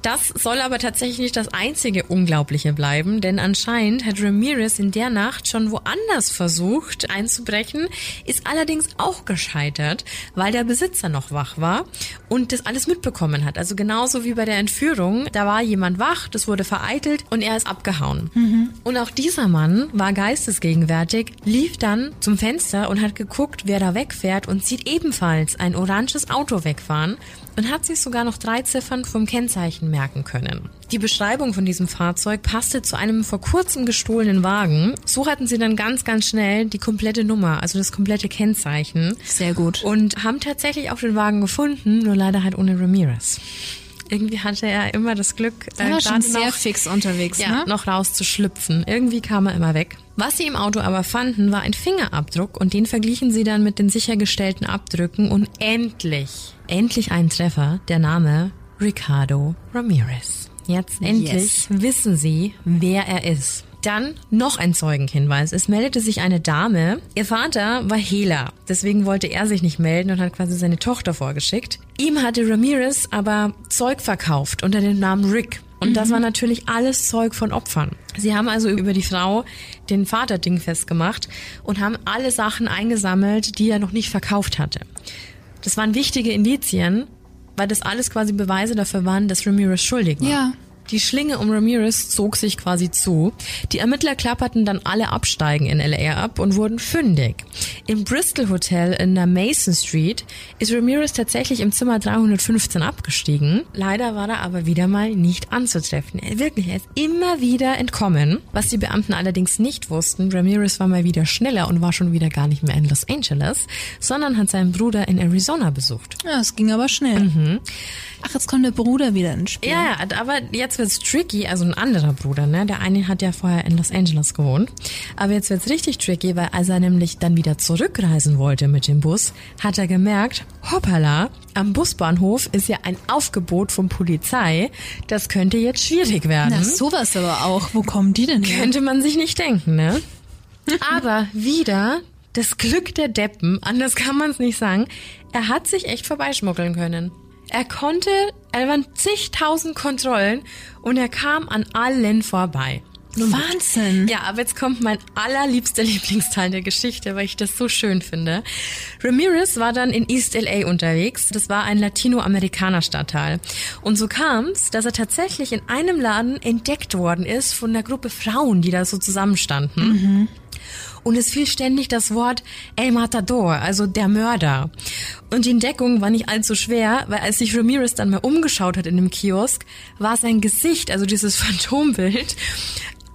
Das soll aber tatsächlich nicht das einzige Unglaubliche bleiben, denn anscheinend hat Ramirez in der Nacht schon woanders versucht einzubrechen, ist allerdings auch gescheitert, weil der Besitzer noch wach war und das alles mitbekommen hat. Also genauso wie bei der Entführung, da war jemand wach, das wurde vereitelt und er ist abgehauen. Mhm. Und auch dieser Mann war geistesgegenwärtig, lief dann zum Fenster und hat geguckt, wer da wegfährt und sieht ebenfalls ein oranges Auto wegfahren und hat sich sogar noch drei Ziffern vom Kennzeichen merken können. Die Beschreibung von diesem Fahrzeug passte zu einem vor kurzem gestohlenen Wagen. So hatten sie dann ganz, ganz schnell die komplette Nummer, also das komplette Kennzeichen. Sehr gut. Und haben tatsächlich auch den Wagen gefunden, nur leider halt ohne Ramirez irgendwie hatte er immer das Glück, äh, schon sehr noch, fix unterwegs, ja, ne? noch rauszuschlüpfen. Irgendwie kam er immer weg. Was sie im Auto aber fanden, war ein Fingerabdruck und den verglichen sie dann mit den sichergestellten Abdrücken und endlich, endlich ein Treffer, der Name Ricardo Ramirez. Jetzt endlich yes. wissen sie, wer er ist. Dann noch ein Zeugenhinweis. Es meldete sich eine Dame. Ihr Vater war Hehler. Deswegen wollte er sich nicht melden und hat quasi seine Tochter vorgeschickt. Ihm hatte Ramirez aber Zeug verkauft unter dem Namen Rick. Und mhm. das war natürlich alles Zeug von Opfern. Sie haben also über die Frau den Vater Ding festgemacht und haben alle Sachen eingesammelt, die er noch nicht verkauft hatte. Das waren wichtige Indizien, weil das alles quasi Beweise dafür waren, dass Ramirez schuldig war. Ja. Die Schlinge um Ramirez zog sich quasi zu. Die Ermittler klapperten dann alle Absteigen in LA ab und wurden fündig. Im Bristol Hotel in der Mason Street ist Ramirez tatsächlich im Zimmer 315 abgestiegen. Leider war er aber wieder mal nicht anzutreffen. Er wirklich, er ist immer wieder entkommen. Was die Beamten allerdings nicht wussten, Ramirez war mal wieder schneller und war schon wieder gar nicht mehr in Los Angeles, sondern hat seinen Bruder in Arizona besucht. Ja, es ging aber schnell. Mhm. Ach, jetzt kommt der Bruder wieder ins Spiel. Ja, aber jetzt jetzt wird's tricky, also ein anderer Bruder, ne? Der eine hat ja vorher in Los Angeles gewohnt. Aber jetzt wird's richtig tricky, weil als er nämlich dann wieder zurückreisen wollte mit dem Bus, hat er gemerkt, hoppala, am Busbahnhof ist ja ein Aufgebot von Polizei. Das könnte jetzt schwierig werden. Na, sowas aber auch. Wo kommen die denn her? Könnte man sich nicht denken, ne? (laughs) Aber wieder das Glück der Deppen, anders kann man es nicht sagen. Er hat sich echt vorbeischmuggeln können. Er konnte, er waren zigtausend Kontrollen und er kam an allen vorbei. Wahnsinn. Ja, aber jetzt kommt mein allerliebster (laughs) Lieblingsteil der Geschichte, weil ich das so schön finde. Ramirez war dann in East LA unterwegs. Das war ein Latinoamerikaner Stadtteil. Und so kam es, dass er tatsächlich in einem Laden entdeckt worden ist von einer Gruppe Frauen, die da so zusammenstanden. Mhm. Und es fiel ständig das Wort El Matador, also der Mörder. Und die Entdeckung war nicht allzu schwer, weil als sich Ramirez dann mal umgeschaut hat in dem Kiosk, war sein Gesicht, also dieses (laughs) Phantombild,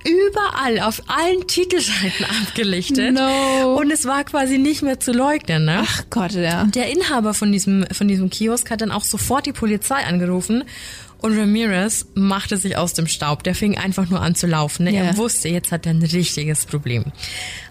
überall auf allen Titelseiten abgelichtet. No. Und es war quasi nicht mehr zu leugnen, ne? Ach Gott, ja. Der Inhaber von diesem, von diesem Kiosk hat dann auch sofort die Polizei angerufen und Ramirez machte sich aus dem Staub. Der fing einfach nur an zu laufen. Ne? Ja. Er wusste, jetzt hat er ein richtiges Problem.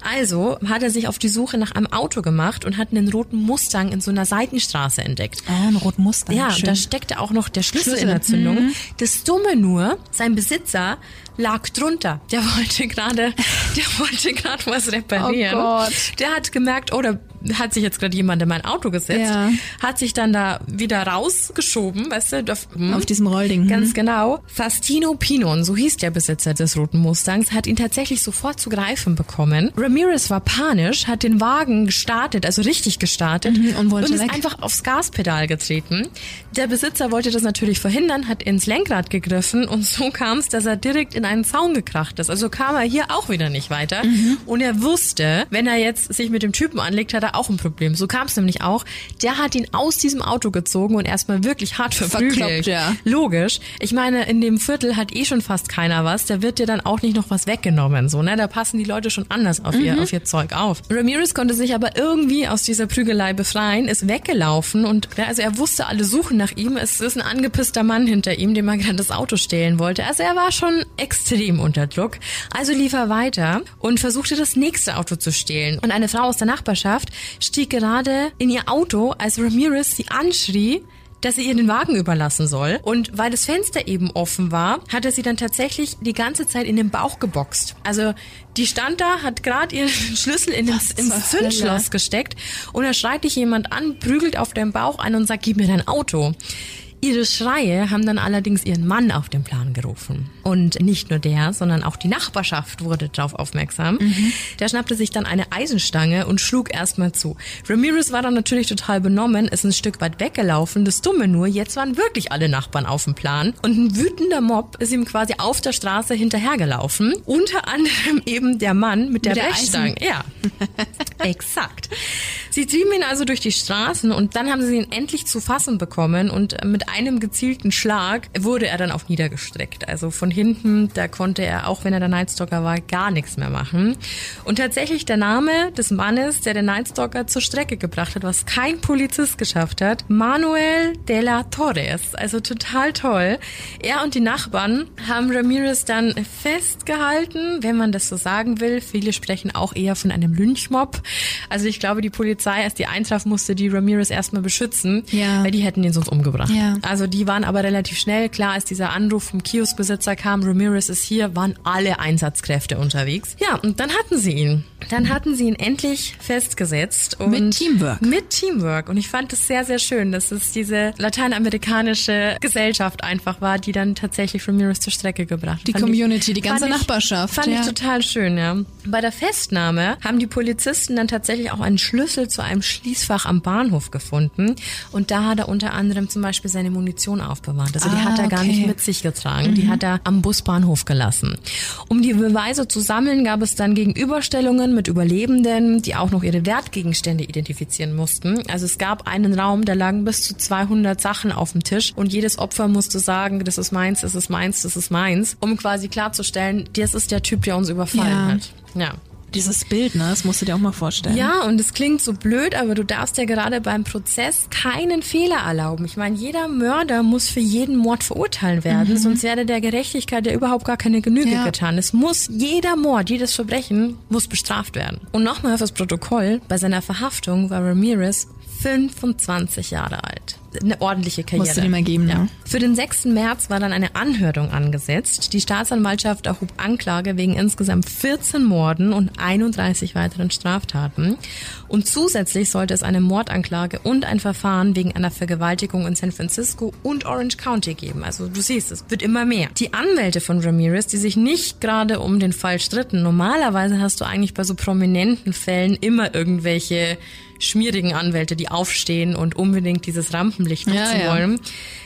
Also hat er sich auf die Suche nach einem Auto gemacht und hat einen roten Mustang in so einer Seitenstraße entdeckt. Ah, ein roten Muster. Ja, Schön. da steckte auch noch der Schlüssel, Schlüssel. in der Zündung. Mhm. Das Dumme nur, sein Besitzer lag drunter. Der wollte gerade, der wollte gerade was reparieren. Oh Gott. Der hat gemerkt, oh, da hat sich jetzt gerade jemand in mein Auto gesetzt, Ja. hat sich dann da wieder rausgeschoben, weißt du, auf, hm, Auf diesem Rollding. Ganz genau. Fastino Pinon, so hieß der Besitzer des roten Mustangs, hat ihn tatsächlich sofort zu greifen bekommen. Ramirez war panisch, hat den Wagen gestartet, also richtig gestartet Mhm, und wollte ist weg. einfach aufs Gaspedal getreten. Der Besitzer wollte das natürlich verhindern, hat ins Lenkrad gegriffen und so kam es, dass er direkt in einen Zaun gekracht ist. Also kam er hier auch wieder nicht weiter. Mhm. Und er wusste, wenn er jetzt sich mit dem Typen anlegt, hat er auch ein Problem. So kam es nämlich auch. Der hat ihn aus diesem Auto gezogen und erstmal wirklich hart verprügelt. Ja. Logisch. Ich meine, in dem Viertel hat eh schon fast keiner was. Da wird dir dann auch nicht noch was weggenommen. So, ne? Da passen die Leute schon anders auf, Mhm. ihr, auf ihr Zeug auf. Ramirez konnte sich aber irgendwie aus dieser Prügelei befreien, ist weggelaufen und ja, also er wusste, alle suchen nach ihm. Es ist ein angepisster Mann hinter ihm, dem er gerade das Auto stehlen wollte. Also er war schon extrem unter Druck. Also lief er weiter und versuchte das nächste Auto zu stehlen. Und eine Frau aus der Nachbarschaft stieg gerade in ihr Auto, als Ramirez sie anschrie, dass sie ihr den Wagen überlassen soll. Und weil das Fenster eben offen war, hat er sie dann tatsächlich die ganze Zeit in den Bauch geboxt. Also die stand da, hat gerade ihren (laughs) Schlüssel in zur ins Zündschloss gesteckt und da schreit dich jemand an, prügelt auf deinen Bauch ein und sagt, gib mir dein Auto. Ihre Schreie haben dann allerdings ihren Mann auf den Plan gerufen. Und nicht nur der, sondern auch die Nachbarschaft wurde darauf aufmerksam. Der schnappte sich dann eine Eisenstange und schlug erstmal zu. Ramirez war dann natürlich total benommen, ist ein Stück weit weggelaufen. Das Dumme nur, jetzt waren wirklich alle Nachbarn auf dem Plan. Und ein wütender Mob ist ihm quasi auf der Straße hinterhergelaufen. Unter anderem eben der Mann mit der, Mit der Brechstange. Ja, (laughs) exakt. Sie trieben ihn also durch die Straßen und dann haben sie ihn endlich zu fassen bekommen und mit einem gezielten Schlag wurde er dann auch niedergestreckt. Also von hinten, da konnte er, auch wenn er der Nightstalker war, gar nichts mehr machen. Und tatsächlich der Name des Mannes, der den Nightstalker zur Strecke gebracht hat, was kein Polizist geschafft hat, Manuel de la Torres. Also total toll. Er und die Nachbarn haben Ramirez dann festgehalten, wenn man das so sagen will. Viele sprechen auch eher von einem Lynchmob. Also ich glaube, die Polizei, als die eintraf, musste die Ramirez erstmal beschützen, Ja. weil die hätten ihn sonst umgebracht. Ja. Also die waren aber relativ schnell. Klar, als dieser Anruf vom Kioskbesitzer kam, Ramirez ist hier, waren alle Einsatzkräfte unterwegs. Ja, und dann hatten sie ihn. Dann hatten sie ihn endlich festgesetzt. Und Mit Teamwork. Mit Teamwork. Und ich fand es sehr, sehr schön, dass es diese lateinamerikanische Gesellschaft einfach war, die dann tatsächlich Ramirez zur Strecke gebracht hat. Die Fand Community, die fand ganze Nachbarschaft, Fand ja. ich total schön, ja. Bei der Festnahme haben die Polizisten dann tatsächlich auch einen Schlüssel zu einem Schließfach am Bahnhof gefunden. Und da hat er unter anderem zum Beispiel seine Munition aufbewahrt. Also die Ah, hat er gar okay. nicht mit sich getragen. Die hat er am Busbahnhof gelassen. Um die Beweise zu sammeln, gab es dann Gegenüberstellungen mit Überlebenden, die auch noch ihre Wertgegenstände identifizieren mussten. Also es gab einen Raum, da lagen bis zu 200 Sachen auf dem Tisch und jedes Opfer musste sagen, das ist meins, das ist meins, das ist meins, um quasi klarzustellen, das ist der Typ, der uns überfallen Ja. hat. Ja. Dieses Bild, ne? Das musst du dir auch mal vorstellen. Ja, und es klingt so blöd, aber du darfst ja gerade beim Prozess keinen Fehler erlauben. Ich meine, jeder Mörder muss für jeden Mord verurteilt werden, mhm. sonst werde der Gerechtigkeit ja überhaupt gar keine Genüge ja. getan. Es muss jeder Mord, jedes Verbrechen muss bestraft werden. Und nochmal fürs Protokoll, bei seiner Verhaftung war Ramirez 25 Jahre alt eine ordentliche Karriere. Musst du dir mal geben, ja. Ne? Für den 6. März war dann eine Anhörung angesetzt. Die Staatsanwaltschaft erhob Anklage wegen insgesamt 14 Morden und 31 weiteren Straftaten. Und zusätzlich sollte es eine Mordanklage und ein Verfahren wegen einer Vergewaltigung in San Francisco und Orange County geben. Also du siehst, es wird immer mehr. Die Anwälte von Ramirez, die sich nicht gerade um den Fall stritten. Normalerweise hast du eigentlich bei so prominenten Fällen immer irgendwelche schmierigen Anwälte, die aufstehen und unbedingt dieses Rampenlicht nutzen ja, ja. wollen.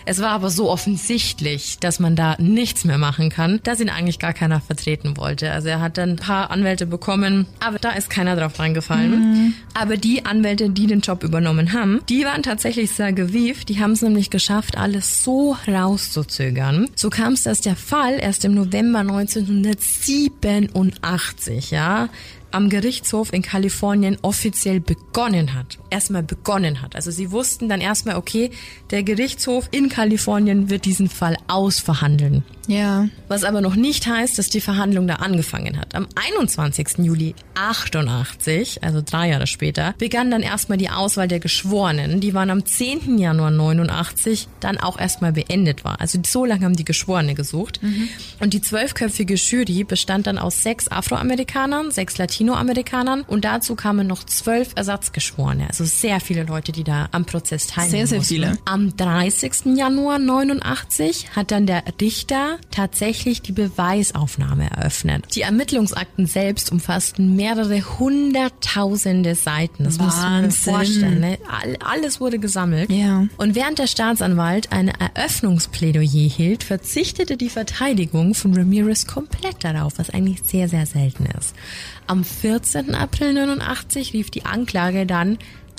Es war aber so offensichtlich, dass man da nichts mehr machen kann, dass ihn eigentlich gar keiner vertreten wollte. Also er hat dann ein paar Anwälte bekommen, aber da ist keiner drauf reingefallen. Mhm. Aber die Anwälte, die den Job übernommen haben, die waren tatsächlich sehr gewieft. Die haben es nämlich geschafft, alles so rauszuzögern. So kam es, dass der Fall erst im November 1987, ja, am Gerichtshof in Kalifornien offiziell begonnen hat. Erstmal begonnen hat. Also sie wussten dann erstmal, okay, der Gerichtshof in Kalifornien wird diesen Fall ausverhandeln. Ja. Was aber noch nicht heißt, dass die Verhandlung da angefangen hat. Am 21. Juli 88, also drei Jahre später, begann dann erstmal die Auswahl der Geschworenen. Die waren am 10. Januar 89 dann auch erstmal beendet war. Also so lange haben die Geschworene gesucht. Mhm. Und die zwölfköpfige Jury bestand dann aus sechs Afroamerikanern, sechs Latinoamerikanern und dazu kamen noch zwölf Ersatzgeschworene. Also sehr viele Leute, die da am Prozess teilnehmen Sehr, sehr mussten. viele. Am 30. Januar 89 hat dann der Richter tatsächlich die Beweisaufnahme eröffnet. Die Ermittlungsakten selbst umfassten mehrere hunderttausende Seiten. Das muss man sich vorstellen. Ne? Alles wurde gesammelt. Ja. Und während der Staatsanwalt ein Eröffnungsplädoyer hielt, verzichtete die Verteidigung von Ramirez komplett darauf, was eigentlich sehr, sehr selten ist. Am 14. April 89 rief die Anklage dann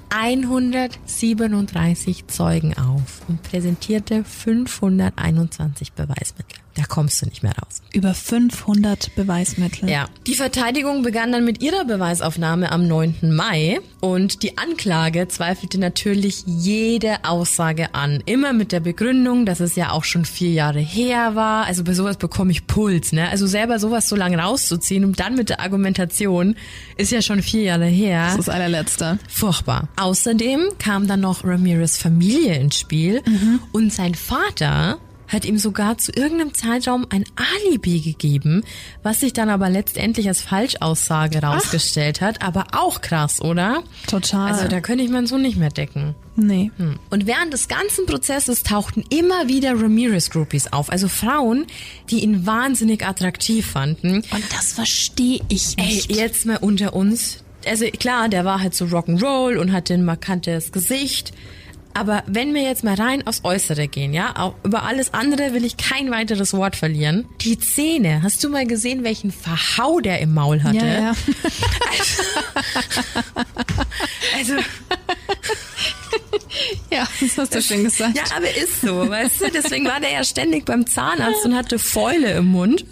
137 Zeugen auf und präsentierte 521 Beweismittel. Da kommst du nicht mehr raus. Über 500 Beweismittel. Ja. Die Verteidigung begann dann mit ihrer Beweisaufnahme am 9. Mai und die Anklage zweifelte natürlich jede Aussage an. Immer mit der Begründung, dass es ja auch schon vier Jahre her war. Also bei sowas bekomme ich Puls, ne? Also selber sowas so lange rauszuziehen und dann mit der Argumentation ist ja schon vier Jahre her. Das ist das allerletzte. Furchtbar. Außerdem kam dann noch Ramirez Familie ins Spiel mhm. und sein Vater hat ihm sogar zu irgendeinem Zeitraum ein Alibi gegeben, was sich dann aber letztendlich als Falschaussage rausgestellt Ach. hat. Aber auch krass, oder? Total. Also da könnte ich meinen Sohn nicht mehr decken. Nee. Hm. Und während des ganzen Prozesses tauchten immer wieder Ramirez-Groupies auf. Also Frauen, die ihn wahnsinnig attraktiv fanden. Und das verstehe ich nicht. Ey, jetzt mal unter uns. Also klar, der war halt so Rock'n'Roll und hatte ein markantes Gesicht. Aber wenn wir jetzt mal rein aufs Äußere gehen, ja, auch über alles andere will ich kein weiteres Wort verlieren. Die Zähne, hast du mal gesehen, welchen Verhau der im Maul hatte? Ja, ja. (laughs) Also, also (laughs) ja, das hast du schön gesagt. Ja, aber ist so, weißt du? Deswegen war der ja ständig beim Zahnarzt und hatte Fäule im Mund.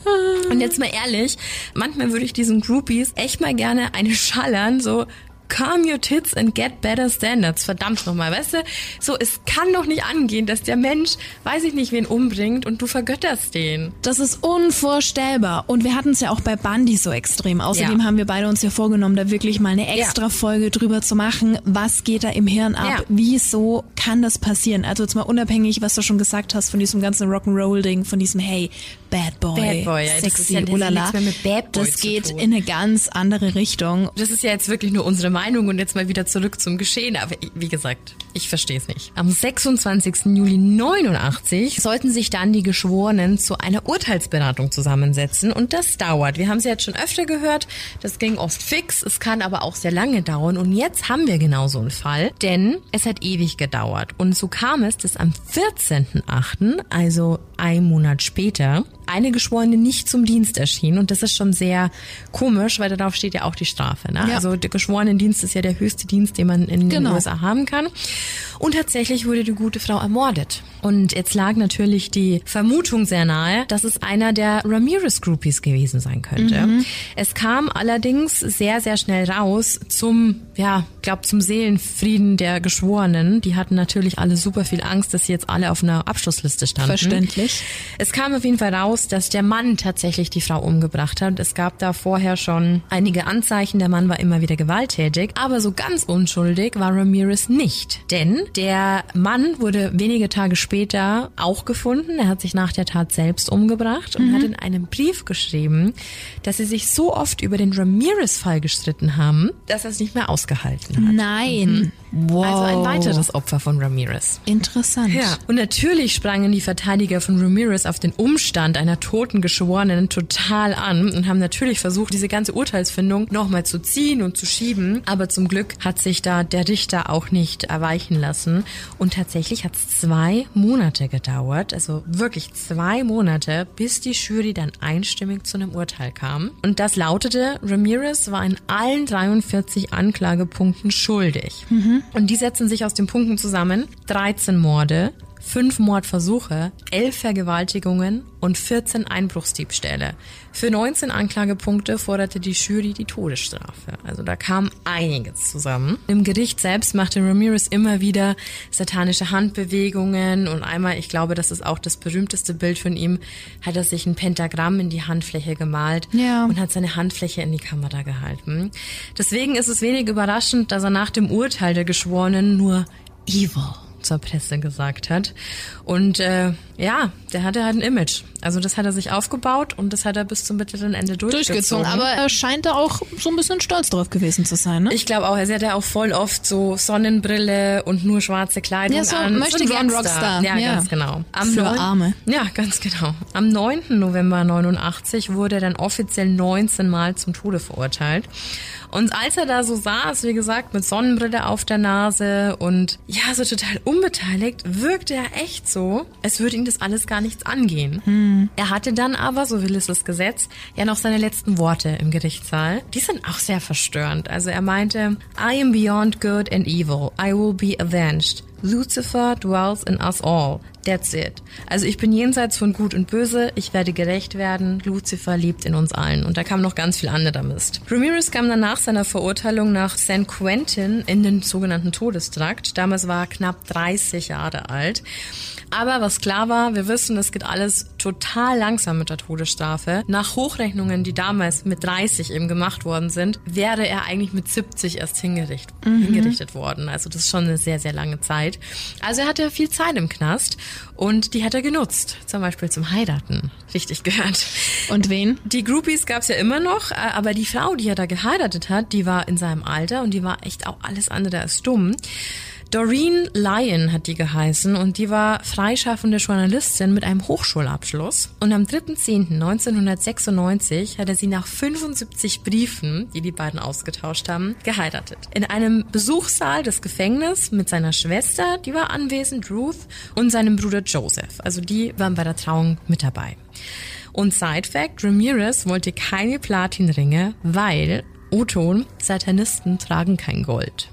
Und jetzt mal ehrlich, manchmal würde ich diesen Groupies echt mal gerne eine schallern, so calm your tits and get better standards. Verdammt nochmal, weißt du? So, es kann doch nicht angehen, dass der Mensch, weiß ich nicht, wen umbringt und du vergötterst den. Das ist unvorstellbar. Und wir hatten es ja auch bei Bundy so extrem. Außerdem ja. haben wir beide uns ja vorgenommen, da wirklich mal eine extra Folge drüber zu machen. Was geht da im Hirn ab? Ja. Wieso kann das passieren? Also jetzt mal unabhängig, was du schon gesagt hast von diesem ganzen Rock'n'Roll-Ding, von diesem, hey, Bad Boy, Bad Boy ja, sexy, das, ja, das, das geht in eine ganz andere Richtung. Das ist ja jetzt wirklich nur unsere Meinung und jetzt mal wieder zurück zum Geschehen. Aber wie gesagt, ich verstehe es nicht. Am 26. Juli 89 sollten sich dann die Geschworenen zu einer Urteilsberatung zusammensetzen und das dauert. Wir haben es jetzt schon öfter gehört, das ging oft fix, es kann aber auch sehr lange dauern und jetzt haben wir genau so einen Fall, denn es hat ewig gedauert und so kam es, dass am 14.8., also ein Monat später, eine Geschworene nicht zum Dienst erschien und das ist schon sehr komisch, weil darauf steht ja auch die Strafe. Ne? Ja. Also der Geschworenendienst ist ja der höchste Dienst, den man in genau. den USA haben kann. Und tatsächlich wurde die gute Frau ermordet. Und jetzt lag natürlich die Vermutung sehr nahe, dass es einer der Ramirez-Groupies gewesen sein könnte. Mhm. Es kam allerdings sehr, sehr schnell raus zum, ja, glaub zum Seelenfrieden der Geschworenen. Die hatten natürlich alle super viel Angst, dass sie jetzt alle auf einer Abschlussliste standen. Verständlich. Es kam auf jeden Fall raus, dass der Mann tatsächlich die Frau umgebracht hat. Es gab da vorher schon einige Anzeichen, der Mann war immer wieder gewalttätig, aber so ganz unschuldig war Ramirez nicht. Denn der Mann wurde wenige Tage später auch gefunden. Er hat sich nach der Tat selbst umgebracht und mhm. hat in einem Brief geschrieben, dass sie sich so oft über den Ramirez-Fall gestritten haben, dass er es nicht mehr ausgehalten hat. Nein. Mhm. Wow. Also ein weiteres Opfer von Ramirez. Interessant. Ja. Und natürlich sprangen die Verteidiger von Ramirez auf den Umstand einer toten Geschworenen total an und haben natürlich versucht, diese ganze Urteilsfindung nochmal zu ziehen und zu schieben. Aber zum Glück hat sich da der Richter auch nicht erweichen lassen. Und tatsächlich hat es zwei Monate gedauert, also wirklich zwei Monate, bis die Jury dann einstimmig zu einem Urteil kam. Und das lautete, Ramirez war in allen 43 Anklagepunkten schuldig. Mhm. Und die setzen sich aus den Punkten zusammen. 13 Morde, fünf Mordversuche, elf Vergewaltigungen und 14 Einbruchsdiebstähle. Für 19 Anklagepunkte forderte die Jury die Todesstrafe. Also da kam einiges zusammen. Im Gericht selbst machte Ramirez immer wieder satanische Handbewegungen und einmal, ich glaube, das ist auch das berühmteste Bild von ihm, hat er sich ein Pentagramm in die Handfläche gemalt ja. und hat seine Handfläche in die Kamera gehalten. Deswegen ist es wenig überraschend, dass er nach dem Urteil der Geschworenen nur Evil zur Presse gesagt hat. Und äh, ja, der hatte halt ein Image. Also das hat er sich aufgebaut und das hat er bis zum bitteren Ende durchgezogen. durchgezogen. Aber er scheint da auch so ein bisschen stolz drauf gewesen zu sein, ne? Ich glaube auch. Er hat ja auch voll oft so Sonnenbrille und nur schwarze Kleidung ja, so an. Möchte so gern Rockstar. Ja, ja, ganz genau. Am Für 9, Arme. Ja, ganz genau. Am 9. November 89 wurde er dann offiziell 19 Mal zum Tode verurteilt. Und als er da so saß, wie gesagt, mit Sonnenbrille auf der Nase und ja, so total unbeteiligt, wirkte er echt so, als würde ihn das alles gar nichts angehen. Hm. Er hatte dann aber, so will es das Gesetz, ja noch seine letzten Worte im Gerichtssaal. Die sind auch sehr verstörend. Also er meinte, I am beyond good and evil. I will be avenged. Lucifer dwells in us all. That's it. Also ich bin jenseits von Gut und Böse, ich werde gerecht werden, Lucifer lebt in uns allen. Und da kam noch ganz viel anderer Mist. Ramirez kam dann nach seiner Verurteilung nach San Quentin in den sogenannten Todestrakt. Damals war er knapp 30 Jahre alt. Aber was klar war, wir wissen, es geht alles total langsam mit der Todesstrafe. Nach Hochrechnungen, die damals mit 30 eben gemacht worden sind, wäre er eigentlich mit 70 erst hingericht, mhm. hingerichtet worden. Also das ist schon eine sehr, sehr lange Zeit. Also er hatte viel Zeit im Knast und die hat er genutzt. Zum Beispiel zum Heiraten. Richtig gehört. Und wen? Die Groupies gab's ja immer noch, äh, aber die Frau, die er da geheiratet hat, die war in seinem Alter und die war echt auch alles andere als dumm. Doreen Lyon hat die geheißen und die war freischaffende Journalistin mit einem Hochschulabschluss. Und am 3.10.1996 hat er sie nach 75 Briefen, die die beiden ausgetauscht haben, geheiratet. In einem Besuchssaal des Gefängnisses mit seiner Schwester, die war anwesend, Ruth, und seinem Bruder Joseph. Also die waren bei der Trauung mit dabei. Und Side Fact, Ramirez wollte keine Platinringe, weil, O-Ton, Satanisten tragen kein Gold.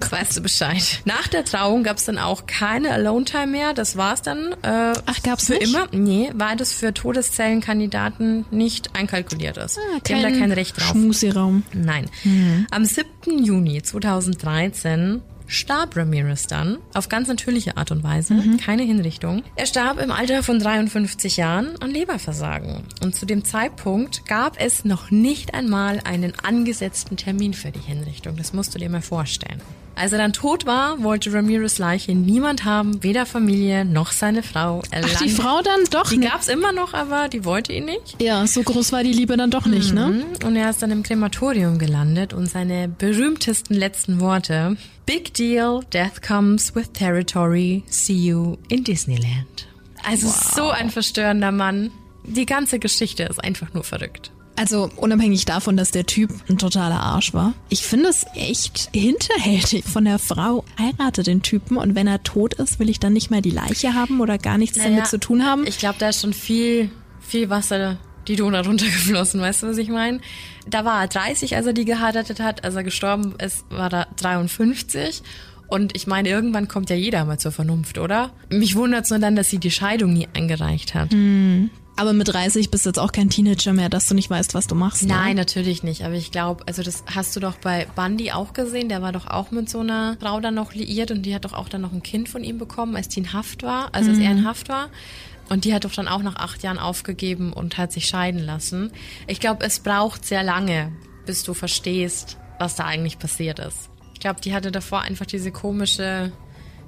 (laughs) Weißt du Bescheid. Nach der Trauung gab es dann auch keine Alone-Time mehr. Das war's dann. Äh, Ach, gab's für nicht? immer? Nee, weil das für Todeszellenkandidaten nicht einkalkuliert ist. Ah, Die haben da kein Recht drauf. Schmusiraum. Nein. Mhm. Am 7. Juni 2013 starb Ramirez dann auf ganz natürliche Art und Weise, mhm. keine Hinrichtung. Er starb im Alter von 53 Jahren an Leberversagen. Und zu dem Zeitpunkt gab es noch nicht einmal einen angesetzten Termin für die Hinrichtung. Das musst du dir mal vorstellen. Als er dann tot war, wollte Ramirez Leiche niemand haben, weder Familie noch seine Frau. Er Ach, die Frau dann doch Die gab's immer noch, aber die wollte ihn nicht. Ja, so groß war die Liebe dann doch nicht, ne? mhm. ne? Und er ist dann im Krematorium gelandet und seine berühmtesten letzten Worte. Big deal, death comes with territory, see you in Disneyland. Also wow. so ein verstörender Mann. Die ganze Geschichte ist einfach nur verrückt. Also unabhängig davon, dass der Typ ein totaler Arsch war. Ich finde es echt hinterhältig von der Frau. Heirate den Typen und wenn er tot ist, will ich dann nicht mehr die Leiche haben oder gar nichts naja, damit zu tun haben. Ich glaube, da ist schon viel, viel Wasser die Donau runtergeflossen, weißt du, was ich meine? Da war er 30, als er die geheiratet hat. Als er gestorben ist, war er 53. Und ich meine, irgendwann kommt ja jeder mal zur Vernunft, oder? Mich wundert es nur dann, dass sie die Scheidung nie eingereicht hat. Mhm. Aber mit 30 bist du jetzt auch kein Teenager mehr, dass du nicht weißt, was du machst. Ne? Nein, natürlich nicht. Aber ich glaube, also das hast du doch bei Bundy auch gesehen. Der war doch auch mit so einer Frau dann noch liiert und die hat doch auch dann noch ein Kind von ihm bekommen, als die in Haft war, also als er in Haft war. Und die hat doch dann auch nach acht Jahren aufgegeben und hat sich scheiden lassen. Ich glaube, es braucht sehr lange, bis du verstehst, was da eigentlich passiert ist. Ich glaube, die hatte davor einfach diese komische,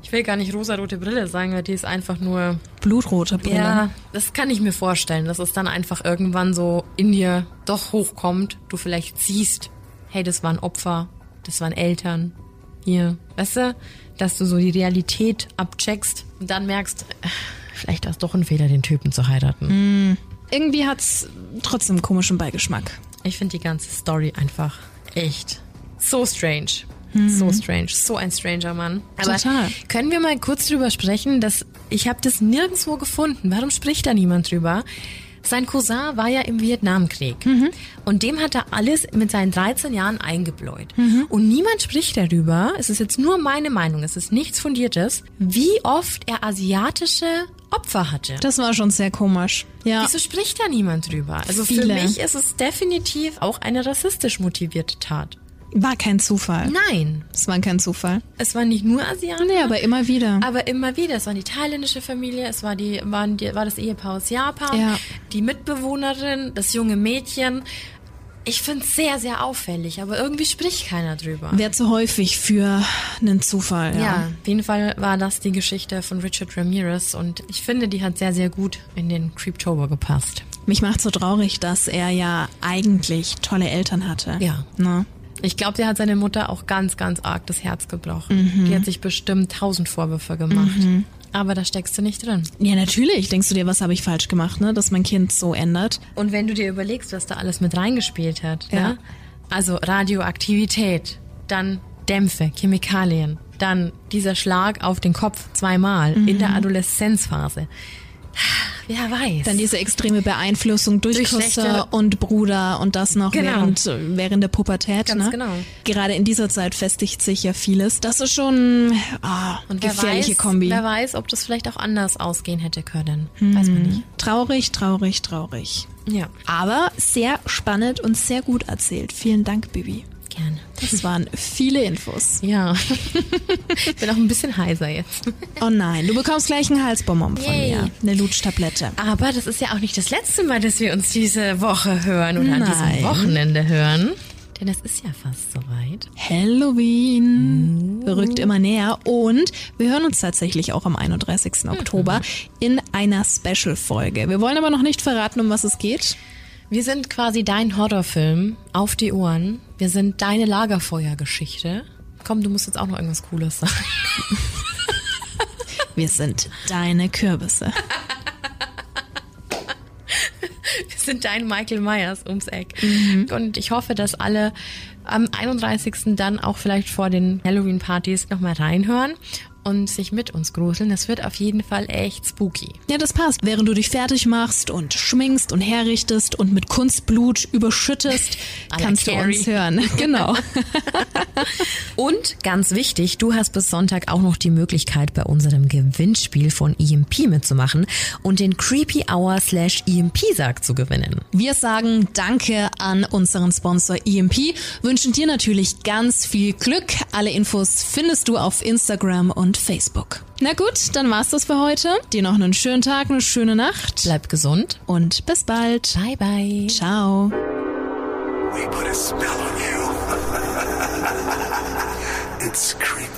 ich will gar nicht rosarote Brille sagen, weil die ist einfach nur Blutrote Brille. ja, das kann ich mir vorstellen, dass es dann einfach irgendwann so in dir doch hochkommt. Du vielleicht siehst, hey, das waren Opfer, das waren Eltern. Hier, weißt du, dass du so die Realität abcheckst und dann merkst, vielleicht war es doch ein Fehler, den Typen zu heiraten. Irgendwie hat's trotzdem einen komischen Beigeschmack. Ich finde die ganze Story einfach echt so strange. So strange, so ein stranger Mann. Aber Total. können wir mal kurz drüber sprechen, dass ich habe das nirgendwo gefunden. Warum spricht da niemand drüber? Sein Cousin war ja im Vietnamkrieg und dem hat er alles mit seinen 13 Jahren eingebläut. Und niemand spricht darüber, es ist jetzt nur meine Meinung, es ist nichts Fundiertes, wie oft er asiatische Opfer hatte. Das war schon sehr komisch. Ja. Wieso spricht da niemand drüber? Also für Viele. mich ist es definitiv auch eine rassistisch motivierte Tat. War kein Zufall. Nein, Es war kein Zufall. es waren nicht nur Asiater. Nee, aber immer wieder. Aber immer wieder, es war die thailändische Familie, es war die, waren die, war das Ehepaar aus Japan, Ja. die Mitbewohnerin, das junge Mädchen. Ich finde es sehr, sehr auffällig, aber irgendwie spricht keiner drüber. Wäre zu häufig für einen Zufall. Ja. Ja, auf jeden Fall war das die Geschichte von Richard Ramirez und ich finde, die hat sehr, sehr gut in den Creeptober gepasst. Mich macht so traurig, dass er ja eigentlich tolle Eltern hatte. Ja. Ne? Ich glaube, der hat seine Mutter auch ganz, ganz arg das Herz gebrochen. Die hat sich bestimmt tausend Vorwürfe gemacht. Aber da steckst du nicht drin. Ja, natürlich. Denkst du dir, was habe ich falsch gemacht, ne? Dass mein Kind so ändert. Und wenn du dir überlegst, was da alles mit reingespielt hat, Ja. ne? also Radioaktivität, dann Dämpfe, Chemikalien, dann dieser Schlag auf den Kopf zweimal in der Adoleszenzphase. Wer weiß. Dann diese extreme Beeinflussung durch, Durch Küsse und Bruder und das noch Genau. während, während der Pubertät. Ganz ne? genau. Gerade in dieser Zeit festigt sich ja vieles. Das ist schon ah, und wer gefährliche weiß, Kombi. Wer weiß, ob das vielleicht auch anders ausgehen hätte können. Weiß man nicht. Traurig, traurig, traurig. Ja, Aber sehr spannend und sehr gut erzählt. Vielen Dank, Bibi. Gerne. Das waren viele Infos. Ja. ich (laughs) bin auch ein bisschen heiser jetzt. Oh nein, du bekommst gleich einen Halsbonbon von Yay. mir. Eine Lutschtablette. Aber das ist ja auch nicht das letzte Mal, dass wir uns diese Woche hören oder an Nein. diesem Wochenende hören. Denn es ist ja fast soweit. Halloween rückt immer näher und wir hören uns tatsächlich auch am 31. Oktober in einer Special-Folge. Wir wollen aber noch nicht verraten, um was es geht. Wir sind quasi dein Horrorfilm auf die Ohren. Wir sind deine Lagerfeuergeschichte. Komm, du musst jetzt auch noch irgendwas Cooles sagen. (laughs) Wir sind deine Kürbisse. (laughs) Wir sind dein Michael Myers ums Eck. Und ich hoffe, dass alle am 31. dann auch vielleicht vor den Halloween-Partys nochmal reinhören und sich mit uns gruseln. Das wird auf jeden Fall echt spooky. Ja, das passt. Während du dich fertig machst und schminkst und herrichtest und mit Kunstblut überschüttest, (laughs) kannst du uns hören. (laughs) Genau. (laughs) Und ganz wichtig, du hast bis Sonntag auch noch die Möglichkeit, bei unserem Gewinnspiel von EMP mitzumachen und den Creepy Hour slash EMP-Sarg zu gewinnen. Wir sagen Danke an unseren Sponsor EMP, wünschen dir natürlich ganz viel Glück. Alle Infos findest du auf Instagram und Facebook. Na gut, dann war's das für heute. Dir noch einen schönen Tag, eine schöne Nacht Bleib gesund. und bis bald. Bye bye. Ciao. We put a spell on you. (laughs) it's Creeptober.